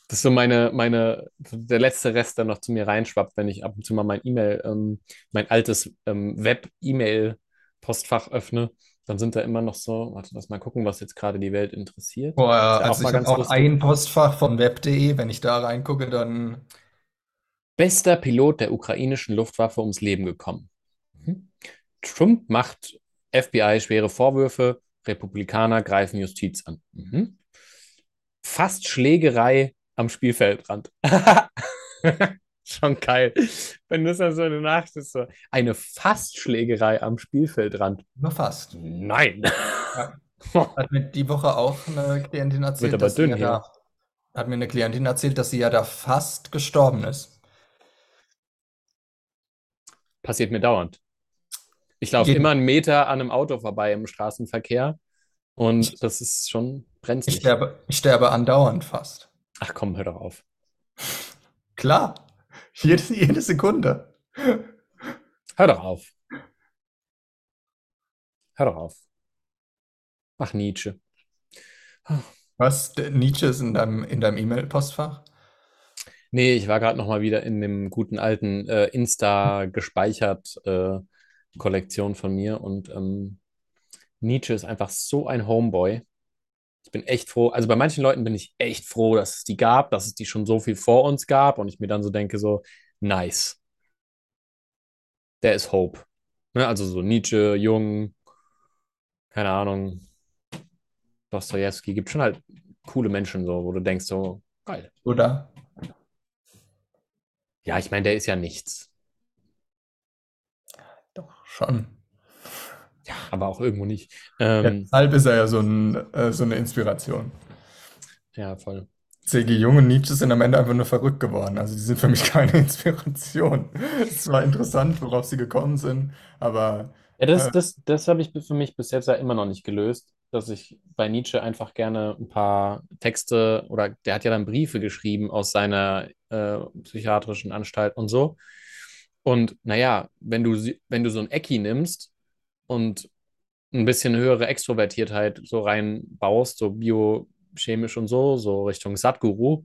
Das ist so meine, meine, der letzte Rest, der noch zu mir reinschwappt, wenn ich ab und zu mal mein E-Mail, ähm, mein altes ähm, Web-E-Mail-Postfach öffne, dann sind da immer noch so, warte, lass mal gucken, was jetzt gerade die Welt interessiert. Boah, ja, auch also mal ich habe auch lustig. ein Postfach von web.de, wenn ich da reingucke, dann Bester Pilot der ukrainischen Luftwaffe ums Leben gekommen. Mhm. Trump macht FBI schwere Vorwürfe, Republikaner greifen Justiz an. Mhm. Fast Schlägerei am Spielfeldrand. Schon geil. Wenn das dann so eine Nachricht ist, so eine Fastschlägerei am Spielfeldrand. nur fast. Nein. Ja. Hat mir die Woche auch eine Klientin Wird erzählt, aber dass sie dünn ja hier. da, hat mir eine Klientin erzählt, dass sie ja da fast gestorben ist. Passiert mir dauernd. Ich laufe immer einen Meter an einem Auto vorbei im Straßenverkehr und das ist schon ich brenzlig. sterbe, ich sterbe andauernd fast. Ach komm, hör doch auf. Klar, jede, jede Sekunde. Hör doch auf. Hör doch auf. Mach Nietzsche. Was? Nietzsche ist in deinem, in deinem E-Mail-Postfach? Nee, ich war gerade noch mal wieder in dem guten alten äh, Insta gespeichert äh, Kollektion von mir und ähm, Nietzsche ist einfach so ein Homeboy. Ich bin echt froh. Also bei manchen Leuten bin ich echt froh, dass es die gab, dass es die schon so viel vor uns gab und ich mir dann so denke, so, nice, der ist Hope. Ne? Also so Nietzsche, Jung, keine Ahnung, Dostoevsky, gibt schon halt coole Menschen so, wo du denkst, so, geil. Oder? Ja, ich meine, der ist ja nichts. Doch, schon. Ja, aber auch irgendwo nicht. Ähm, deshalb ist er ja so, ein, äh, so eine Inspiration. ja, voll. C.G. Jung und Nietzsche sind am Ende einfach nur verrückt geworden. Also die sind für mich keine Inspiration. Es war interessant, worauf sie gekommen sind, aber Ja, das, äh, das, das habe ich für mich bis jetzt ja immer noch nicht gelöst, dass ich bei Nietzsche einfach gerne ein paar Texte oder der hat ja dann Briefe geschrieben aus seiner äh, psychiatrischen Anstalt und so. Und naja, wenn du, wenn du so ein Ecki nimmst und ein bisschen höhere Extrovertiertheit so reinbaust, so biochemisch und so, so Richtung Sadhguru,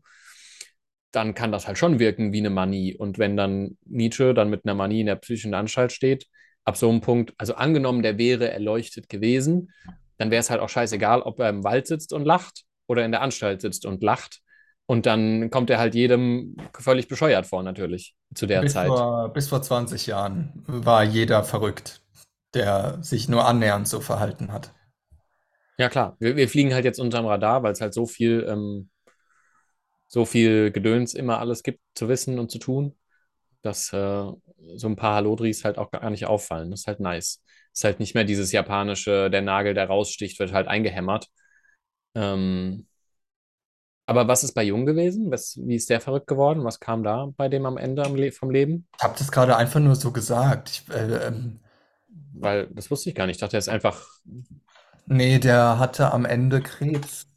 dann kann das halt schon wirken wie eine Manie. Und wenn dann Nietzsche dann mit einer Manie in der psychischen Anstalt steht, ab so einem Punkt, also angenommen, der wäre erleuchtet gewesen, dann wäre es halt auch scheißegal, ob er im Wald sitzt und lacht oder in der Anstalt sitzt und lacht. Und dann kommt er halt jedem völlig bescheuert vor, natürlich, zu der bis Zeit. vor, bis vor 20 Jahren war jeder verrückt, der sich nur annähernd so verhalten hat. Ja, klar. Wir, wir fliegen halt jetzt unterm Radar, weil es halt so viel, ähm, so viel Gedöns immer alles gibt zu wissen und zu tun, dass äh, so ein paar Hallodris halt auch gar nicht auffallen. Das ist halt nice. Ist halt nicht mehr dieses japanische, der Nagel, der raussticht, wird halt eingehämmert. Ähm, aber was ist bei Jung gewesen? Was, wie ist der verrückt geworden? Was kam da bei dem am Ende am Le vom Leben? Ich habe das gerade einfach nur so gesagt. Ich, äh, ähm, Weil das wusste ich gar nicht. Ich dachte, er ist einfach. nee, der hatte am Ende Krebs.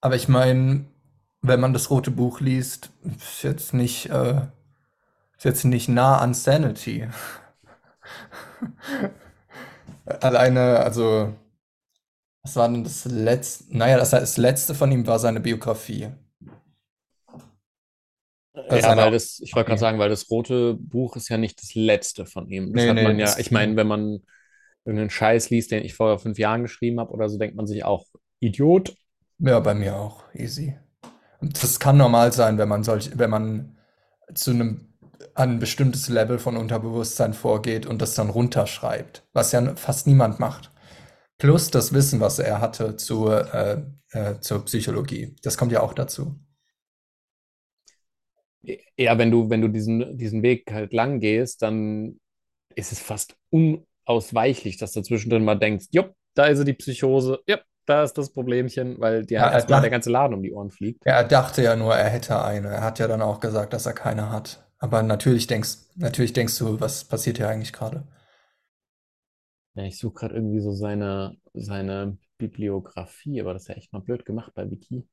Aber ich meine, wenn man das Rote Buch liest, ist jetzt nicht, äh, ist jetzt nicht nah an Sanity. Alleine, also, was war denn das letzte? Naja, das, das letzte von ihm war seine Biografie. Ja, weil das, ich wollte gerade sagen, weil das rote Buch ist ja nicht das letzte von ihm. Das Nee, hat nee, man ja, das, ich meine, wenn man irgendeinen Scheiß liest, den ich vor fünf Jahren geschrieben habe oder so, denkt man sich auch, Idiot. ja, bei mir auch, easy. Und das kann normal sein, wenn man solch, wenn man zu einem, an ein bestimmtes Level von Unterbewusstsein vorgeht und das dann runterschreibt, was ja fast niemand macht. Plus das Wissen, was er hatte zur, äh, äh, zur Psychologie. Das kommt ja auch dazu. Ja, wenn du, wenn du diesen, diesen Weg halt lang gehst, dann ist es fast unausweichlich, dass du zwischendrin mal denkst, jupp, da ist die Psychose, jupp, da ist das Problemchen, weil dir Ja, halt er, erstmal der ganze Laden um die Ohren fliegt. er dachte ja nur, er hätte eine. Er hat ja dann auch gesagt, dass er keine hat. Aber natürlich denkst, natürlich denkst du, was passiert hier eigentlich gerade? Ja, ich suche gerade irgendwie so seine, seine Bibliografie, aber das ist ja echt mal blöd gemacht bei Wikipedia.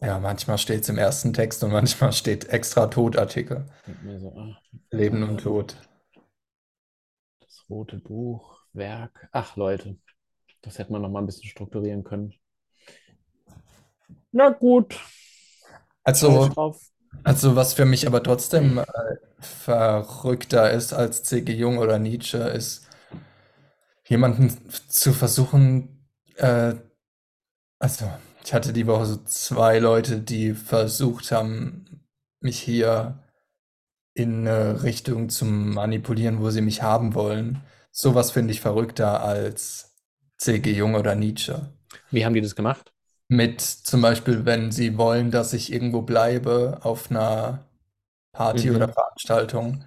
Ja, manchmal steht es im ersten Text und manchmal steht extra Todartikel. So, ah, Leben und Tod. das rote Buch, Werk. Ach, Leute, das hätte man noch mal ein bisschen strukturieren können. Na gut, Also, also was für mich aber trotzdem äh, verrückter ist als C.G. Jung oder Nietzsche, ist jemanden zu versuchen, äh, also ich hatte die Woche so zwei Leute, die versucht haben, mich hier in eine Richtung zu manipulieren, wo sie mich haben wollen. Sowas finde ich verrückter als C.G. Jung oder Nietzsche. Wie haben die das gemacht? Mit zum Beispiel, wenn sie wollen, dass ich irgendwo bleibe auf einer Party oder Mhm. Veranstaltung,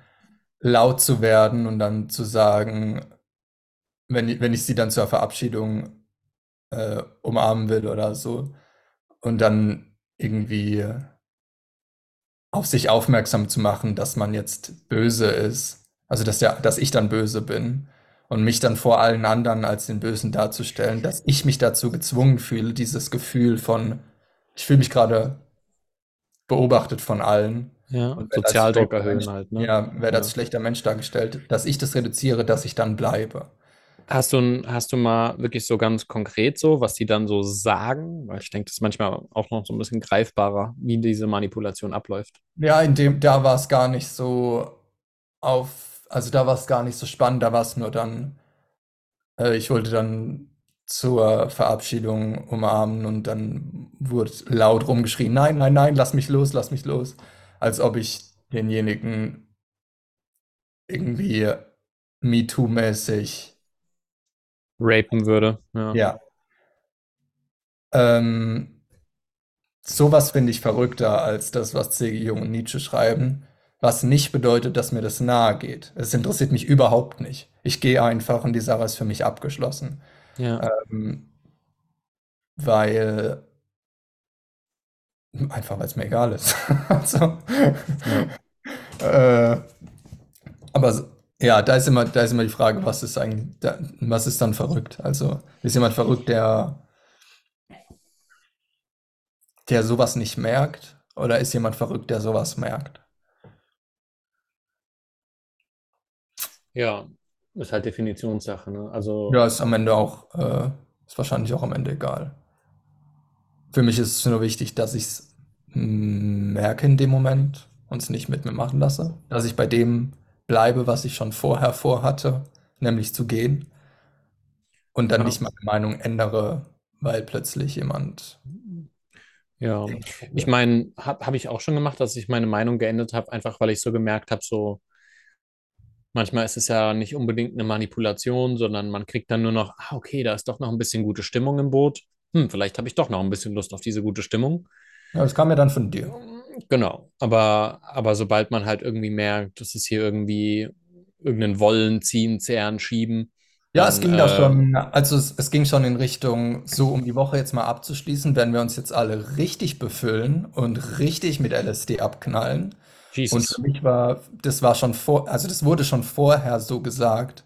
laut zu werden und dann zu sagen, wenn, wenn ich sie dann zur Verabschiedung äh, umarmen will oder so, und dann irgendwie auf sich aufmerksam zu machen, dass man jetzt böse ist, also dass der, dass ich dann böse bin und mich dann vor allen anderen als den Bösen darzustellen, dass ich mich dazu gezwungen fühle, dieses Gefühl von, ich fühle mich gerade beobachtet von allen Ja, und als Sozialdruck erhöhen halt, ne? ja, als Ja. schlechter Mensch dargestellt, dass ich das reduziere, dass ich dann bleibe. Hast du, hast du mal wirklich so ganz konkret so, was die dann so sagen? Weil ich denke, das ist manchmal auch noch so ein bisschen greifbarer, wie diese Manipulation abläuft. Ja, in dem, da war es gar nicht so auf, also da war es gar nicht so spannend, da war es nur dann, äh, ich wollte dann zur Verabschiedung umarmen und dann wurde laut rumgeschrien, nein, nein, nein, lass mich los, lass mich los, als ob ich denjenigen irgendwie MeToo-mäßig, Rapen würde, ja. ja, ähm, sowas finde ich verrückter als das, was C.G. Jung und Nietzsche schreiben, was nicht bedeutet, dass mir das nahe geht. Es interessiert mich überhaupt nicht. Ich gehe einfach und die Sache ist für mich abgeschlossen. Ja. Ähm, weil einfach weil es mir egal ist. also, Ja. äh, aber ja, da ist immer, da ist immer die Frage, was ist eigentlich, da, was ist dann verrückt? Also ist jemand verrückt, der, der sowas nicht merkt, oder ist jemand verrückt, der sowas merkt? Ja, ist halt Definitionssache, ne? Also, Ja, ist am Ende auch, äh, ist wahrscheinlich auch am Ende egal. Für mich ist es nur wichtig, dass ich es merke in dem Moment und es nicht mit mir machen lasse. Dass ich bei dem bleibe, was ich schon vorher vorhatte, nämlich zu gehen und dann ja. nicht meine Meinung ändere, weil plötzlich jemand Ja, ich meine, habe hab ich auch schon gemacht, dass ich meine Meinung geändert habe, einfach weil ich so gemerkt habe, so manchmal ist es ja nicht unbedingt eine Manipulation, sondern man kriegt dann nur noch, ah, okay, da ist doch noch ein bisschen gute Stimmung im Boot. Hm, vielleicht habe ich doch noch ein bisschen Lust auf diese gute Stimmung. Ja, das kam ja dann von dir. Genau, aber, aber sobald man halt irgendwie merkt, das ist hier irgendwie irgendein Wollen, Ziehen, Zehren, Schieben, Ja, es dann, ging da äh, schon, also es, es ging schon in Richtung, so um die Woche jetzt mal abzuschließen, werden wir uns jetzt alle richtig befüllen und richtig mit LSD abknallen. Und für Jesus. mich war, das war schon vor, also das wurde schon vorher so gesagt.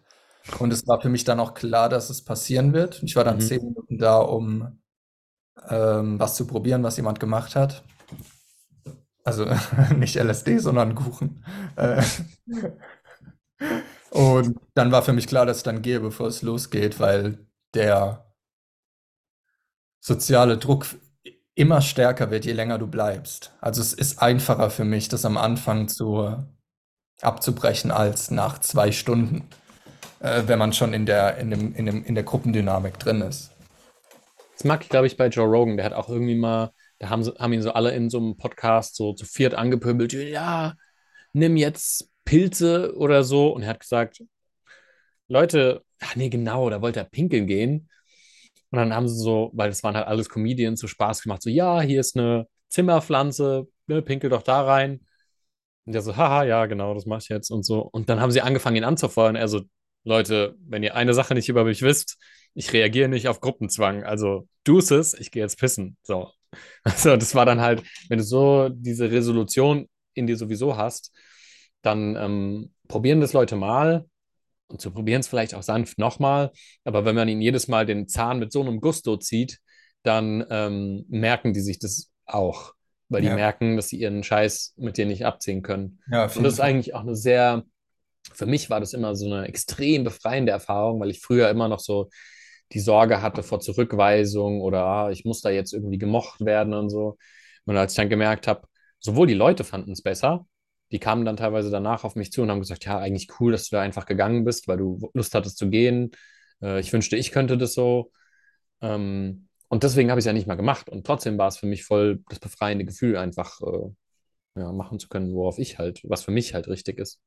Und es war für mich dann auch klar, dass es passieren wird. Und ich war dann Mhm. zehn Minuten da, um ähm, was zu probieren, was jemand gemacht hat. Also nicht LSD, sondern Kuchen. Äh, und dann war für mich klar, dass ich dann gehe, bevor es losgeht, weil der soziale Druck immer stärker wird, je länger du bleibst. Also es ist einfacher für mich, das am Anfang zu abzubrechen als nach zwei Stunden, äh, wenn man schon in der, in dem, in dem, in der Gruppendynamik drin ist. Das mag ich, glaube ich, bei Joe Rogan. Der hat auch irgendwie mal, da haben, haben ihn so alle in so einem Podcast so zu viert angepöbelt. Ja, nimm jetzt Pilze oder so. Und er hat gesagt, Leute, ach nee, genau, da wollte er pinkeln gehen. Und dann haben sie so, weil das waren halt alles Comedians, so Spaß gemacht, so, ja, hier ist eine Zimmerpflanze, ne, pinkel doch da rein. Und der so, haha, ja, genau, das mache ich jetzt und so. Und dann haben sie angefangen, ihn anzufeuern. Er so, Leute, wenn ihr eine Sache nicht über mich wisst, ich reagiere nicht auf Gruppenzwang. Also, Deuces, ich gehe jetzt pissen. So. Also, das war dann halt, wenn du so diese Resolution in dir sowieso hast, dann ähm, probieren das Leute mal und zu probieren es vielleicht auch sanft nochmal. Aber wenn man ihnen jedes Mal den Zahn mit so einem Gusto zieht, dann ähm, merken die sich das auch, weil die Ja, merken, dass sie ihren Scheiß mit dir nicht abziehen können. ja, Und das ist eigentlich auch eine sehr, für mich war das immer so eine extrem befreiende Erfahrung, weil ich früher immer noch so die Sorge hatte vor Zurückweisung oder ah, ich muss da jetzt irgendwie gemocht werden und so. Und als ich dann gemerkt habe, sowohl die Leute fanden es besser, die kamen dann teilweise danach auf mich zu und haben gesagt, ja, eigentlich cool, dass du da einfach gegangen bist, weil du Lust hattest zu gehen. Äh, ich wünschte, ich könnte das so. Ähm, und deswegen habe ich es ja nicht mal gemacht. Und trotzdem war es für mich voll das befreiende Gefühl, einfach äh, ja, machen zu können, worauf ich halt, was für mich halt richtig ist.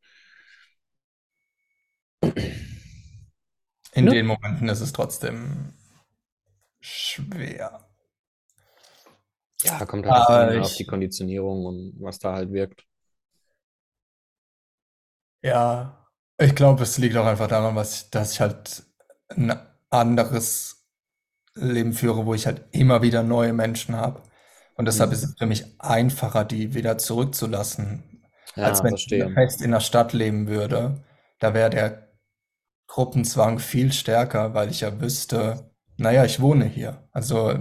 In Ne? den Momenten ist es trotzdem schwer. Ja, kommt halt auf Ah, einen, auf die ich, Konditionierung und was da halt wirkt. ja, ich glaube, es liegt auch einfach daran, was ich, dass ich halt ein anderes Leben führe, wo ich halt immer wieder neue Menschen habe. Und deshalb ist Mhm. es für mich einfacher, die wieder zurückzulassen, als Ja, wenn ich wieder verstehe. fest in der Stadt leben würde. Da wäre der Gruppenzwang viel stärker, weil ich ja wüsste, naja, ich wohne hier. Also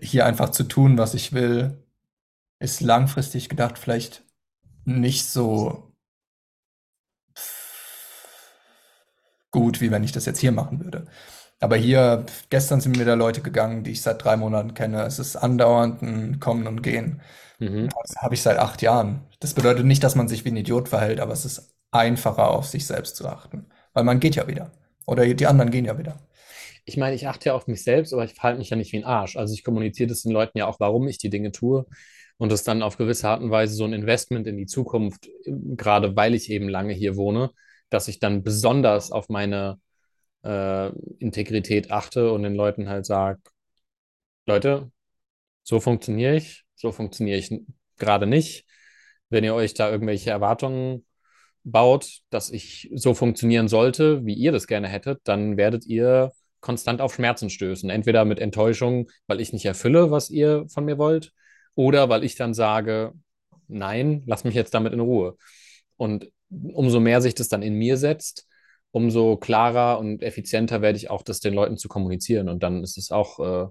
hier einfach zu tun, was ich will, ist langfristig gedacht vielleicht nicht so gut, wie wenn ich das jetzt hier machen würde. Aber hier, gestern sind mir wieder Leute gegangen, die ich seit drei Monaten kenne. Es ist andauernd ein Kommen und Gehen. Mhm. Das habe ich seit acht Jahren. Das bedeutet nicht, dass man sich wie ein Idiot verhält, aber es ist einfacher, auf sich selbst zu achten. Weil man geht ja wieder. Oder die anderen gehen ja wieder. Ich meine, ich achte ja auf mich selbst, aber ich verhalte mich ja nicht wie ein Arsch. Also ich kommuniziere das den Leuten ja auch, warum ich die Dinge tue. Und das dann auf gewisse Art und Weise so ein Investment in die Zukunft, gerade weil ich eben lange hier wohne, dass ich dann besonders auf meine äh, Integrität achte und den Leuten halt sage, Leute, so funktioniere ich, so funktioniere ich gerade nicht. Wenn ihr euch da irgendwelche Erwartungen baut, dass ich so funktionieren sollte, wie ihr das gerne hättet, dann werdet ihr konstant auf Schmerzen stößen. Entweder mit Enttäuschung, weil ich nicht erfülle, was ihr von mir wollt, oder weil ich dann sage, nein, lass mich jetzt damit in Ruhe. Und umso mehr sich das dann in mir setzt, umso klarer und effizienter werde ich auch das den Leuten zu kommunizieren. Und dann ist es auch, äh,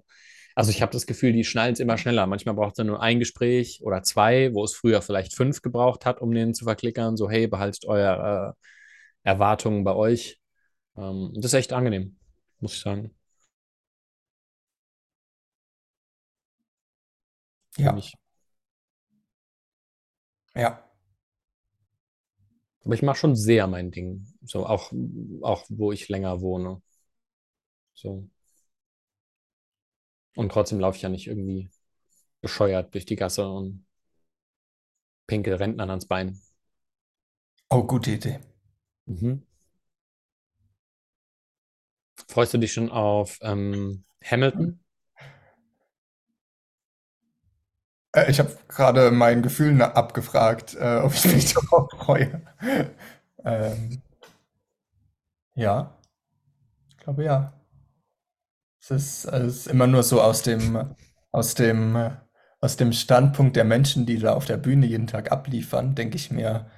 also ich habe das Gefühl, die schnallen es immer schneller. Manchmal braucht es dann nur ein Gespräch oder zwei, wo es früher vielleicht fünf gebraucht hat, um den zu verklickern. So, hey, behaltet eure äh, Erwartungen bei euch. Ähm, das ist echt angenehm, muss ich sagen. Ja, ja. Aber ich mache schon sehr mein Ding. So, auch, auch wo ich länger wohne. So. Und trotzdem laufe ich ja nicht irgendwie bescheuert durch die Gasse und pinkel Rentnern ans Bein. Oh, gute Idee. Mhm. Freust du dich schon auf ähm, Hamilton? Äh, ich habe gerade mein Gefühl abgefragt, äh, ob ich mich darauf freue. Ähm, ja, ich glaube ja. Ist, es ist immer nur so aus dem, aus dem, aus dem Standpunkt der Menschen, die da auf der Bühne jeden Tag abliefern, denke ich mir,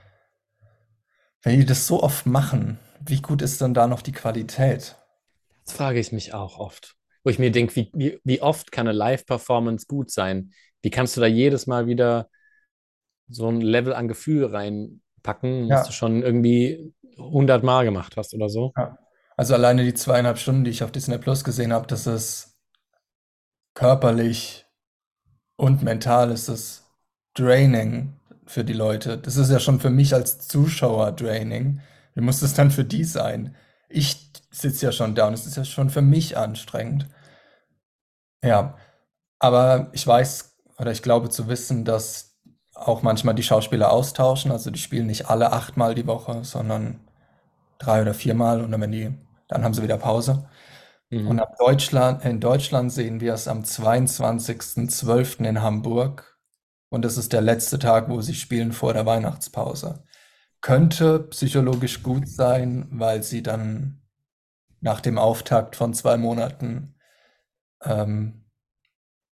wenn die das so oft machen, wie gut ist dann da noch die Qualität? Das frage ich mich auch oft. Wo ich mir denke, wie, wie, wie oft kann eine Live-Performance gut sein? Wie kannst du da jedes Mal wieder so ein Level an Gefühl reinpacken, was du Ja, schon irgendwie hundert Mal gemacht hast oder so? ja. Also alleine die zweieinhalb Stunden, die ich auf Disney Plus gesehen habe, das ist körperlich und mental ist es draining für die Leute. Das ist ja schon für mich als Zuschauer draining. Wie muss das dann für die sein? Ich sitze ja schon da und es ist ja schon für mich anstrengend. Ja, aber ich weiß oder ich glaube zu wissen, dass auch manchmal die Schauspieler austauschen. Also die spielen nicht alle achtmal die Woche, sondern drei oder viermal und dann, wenn die, dann haben sie wieder Pause. Und Mhm. ab Deutschland, in Deutschland sehen wir es am zweiundzwanzigsten Zwölften in Hamburg. Und das ist der letzte Tag, wo sie spielen vor der Weihnachtspause. Könnte psychologisch gut sein, weil sie dann nach dem Auftakt von zwei Monaten ähm,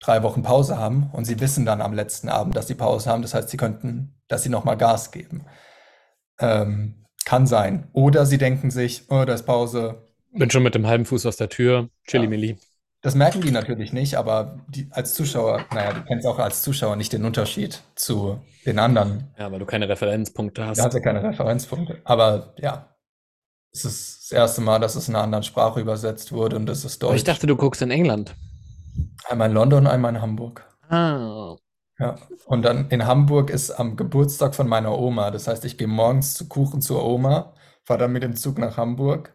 drei Wochen Pause haben und sie wissen dann am letzten Abend, dass sie Pause haben. Das heißt, sie könnten, dass sie nochmal Gas geben. Ähm, kann sein. Oder sie denken sich, oh, da ist Pause. Bin schon mit dem halben Fuß aus der Tür. Chili Ja. Milli. Das merken die natürlich nicht, aber die, als Zuschauer, naja, du kennst auch als Zuschauer nicht den Unterschied zu den anderen. Ja, weil du keine Referenzpunkte Da hat hast. er keine Referenzpunkte. Aber ja, es ist das erste Mal, dass es in einer anderen Sprache übersetzt wurde und das ist Aber ich Deutsch. dachte, du guckst in England. Einmal in London, einmal in Hamburg. Ah. Ja. Und dann in Hamburg ist am Geburtstag von meiner Oma. Das heißt, ich gehe morgens zu Kuchen zur Oma, fahre dann mit dem Zug nach Hamburg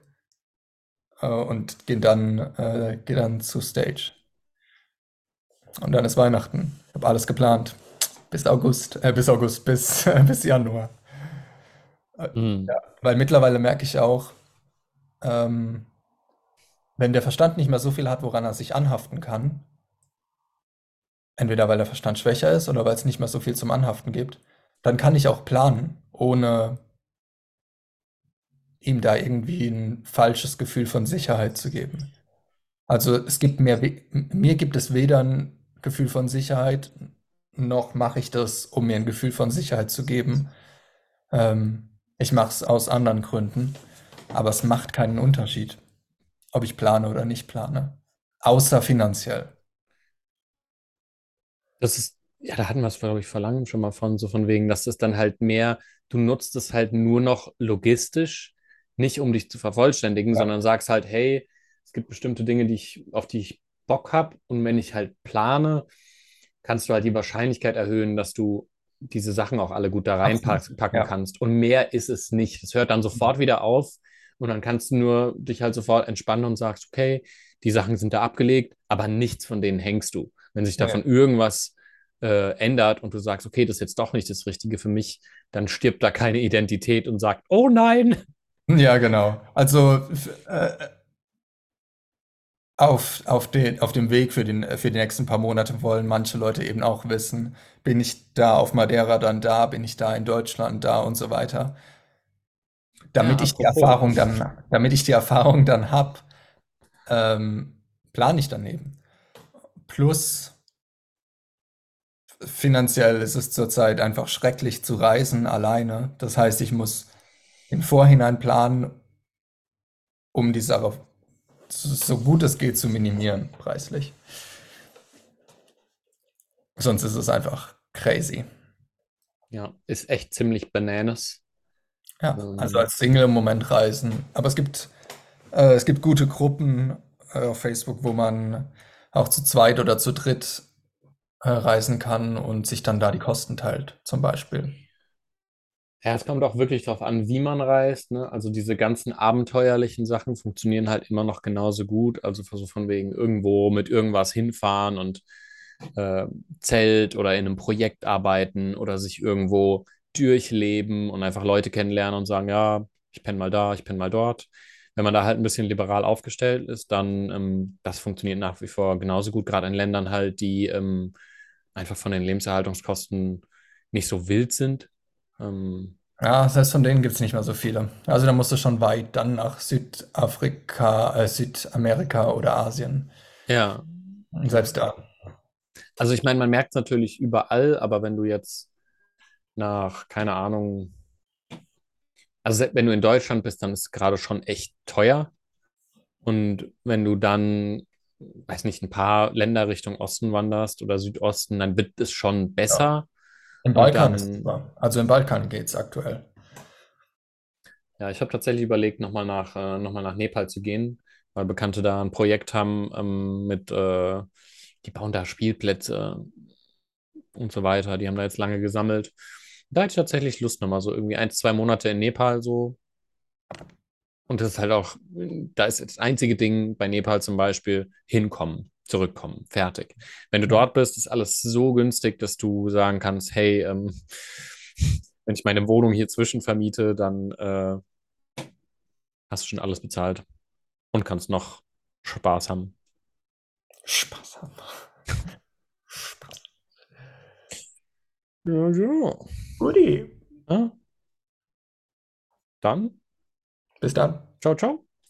äh, und gehe dann, äh, gehe dann zu Stage. Und dann ist Weihnachten. Ich habe alles geplant. Bis August, äh, bis August, bis, bis Januar. Äh, Hm. ja, weil mittlerweile merke ich auch, ähm, wenn der Verstand nicht mehr so viel hat, woran er sich anhaften kann, entweder weil der Verstand schwächer ist oder weil es nicht mehr so viel zum Anhaften gibt, dann kann ich auch planen, ohne ihm da irgendwie ein falsches Gefühl von Sicherheit zu geben. Also es gibt mir, we- mir gibt es weder ein Gefühl von Sicherheit, noch mache ich das, um mir ein Gefühl von Sicherheit zu geben. Ähm, ich mache es aus anderen Gründen, aber es macht keinen Unterschied, ob ich plane oder nicht plane. Außer finanziell. Das ist, ja, da hatten wir es, glaube ich, vor langem schon mal von, so von wegen, dass das dann halt mehr, du nutzt es halt nur noch logistisch, nicht um dich zu vervollständigen, Ja, sondern sagst halt, hey, es gibt bestimmte Dinge, die ich, auf die ich Bock habe und wenn ich halt plane, kannst du halt die Wahrscheinlichkeit erhöhen, dass du diese Sachen auch alle gut da reinpacken Ja. kannst. Und mehr ist es nicht. Es hört dann sofort wieder auf und dann kannst du nur dich halt sofort entspannen und sagst, okay, die Sachen sind da abgelegt, aber nichts von denen hängst du. Wenn sich Ja. davon irgendwas äh, ändert und du sagst, okay, das ist jetzt doch nicht das Richtige für mich, dann stirbt da keine Identität und sagt, oh nein. Ja, genau. Also f- äh, auf, auf, den, auf dem Weg für, den, für die nächsten paar Monate wollen manche Leute eben auch wissen, bin ich da auf Madeira dann da, bin ich da in Deutschland da und so weiter. Ja, Damit ich die. Erfahrung dann, damit ich die Erfahrung dann habe, ähm, plane ich daneben. Plus finanziell ist es zurzeit einfach schrecklich zu reisen alleine. Das heißt, ich muss im Vorhinein planen, um die Sache so gut es geht zu minimieren, preislich. Sonst ist es einfach crazy. Ja, ist echt ziemlich bananas. Ja, also Ähm, als Single im Moment reisen. Aber es gibt, äh, es gibt gute Gruppen äh, auf Facebook, wo man auch zu zweit oder zu dritt äh, reisen kann und sich dann da die Kosten teilt, zum Beispiel. Ja, es kommt auch wirklich darauf an, wie man reist, ne? Also diese ganzen abenteuerlichen Sachen funktionieren halt immer noch genauso gut. Also so von wegen irgendwo mit irgendwas hinfahren und äh, Zelt oder in einem Projekt arbeiten oder sich irgendwo durchleben und einfach Leute kennenlernen und sagen, ja, ich penne mal da, ich penne mal dort. Wenn man da halt ein bisschen liberal aufgestellt ist, dann ähm, das funktioniert nach wie vor genauso gut, gerade in Ländern halt, die ähm, einfach von den Lebenserhaltungskosten nicht so wild sind. Ähm, Ja, selbst von denen gibt es nicht mehr so viele. Also da musst du schon weit dann nach Südafrika, äh, Südamerika oder Asien. ja, Und selbst da. also ich meine, man merkt es natürlich überall, aber wenn du jetzt nach, keine Ahnung, also wenn du in Deutschland bist, dann ist es gerade schon echt teuer. Und wenn du dann, weiß nicht, ein paar Länder Richtung Osten wanderst oder Südosten, dann wird es schon Ja. besser. Im Und Balkan ist es dann, super. Also im Balkan geht es aktuell. ja, ich habe tatsächlich überlegt, nochmal nach, äh, noch mal nach Nepal zu gehen, weil Bekannte da ein Projekt haben ähm, mit, äh, die bauen da Spielplätze und so weiter. Die haben da jetzt lange gesammelt. Da hätte ich tatsächlich Lust nochmal so irgendwie ein, zwei Monate in Nepal so. Und das ist halt auch, da ist das einzige Ding bei Nepal zum Beispiel hinkommen, zurückkommen, fertig. Wenn du dort bist, ist alles so günstig, dass du sagen kannst, hey, ähm, wenn ich meine Wohnung hier zwischen vermiete, dann äh, hast du schon alles bezahlt und kannst noch Spaß haben. Spaß haben. Spaß. Ja, ja. Guti. Ja, dann, Bis dann. ciao, ciao.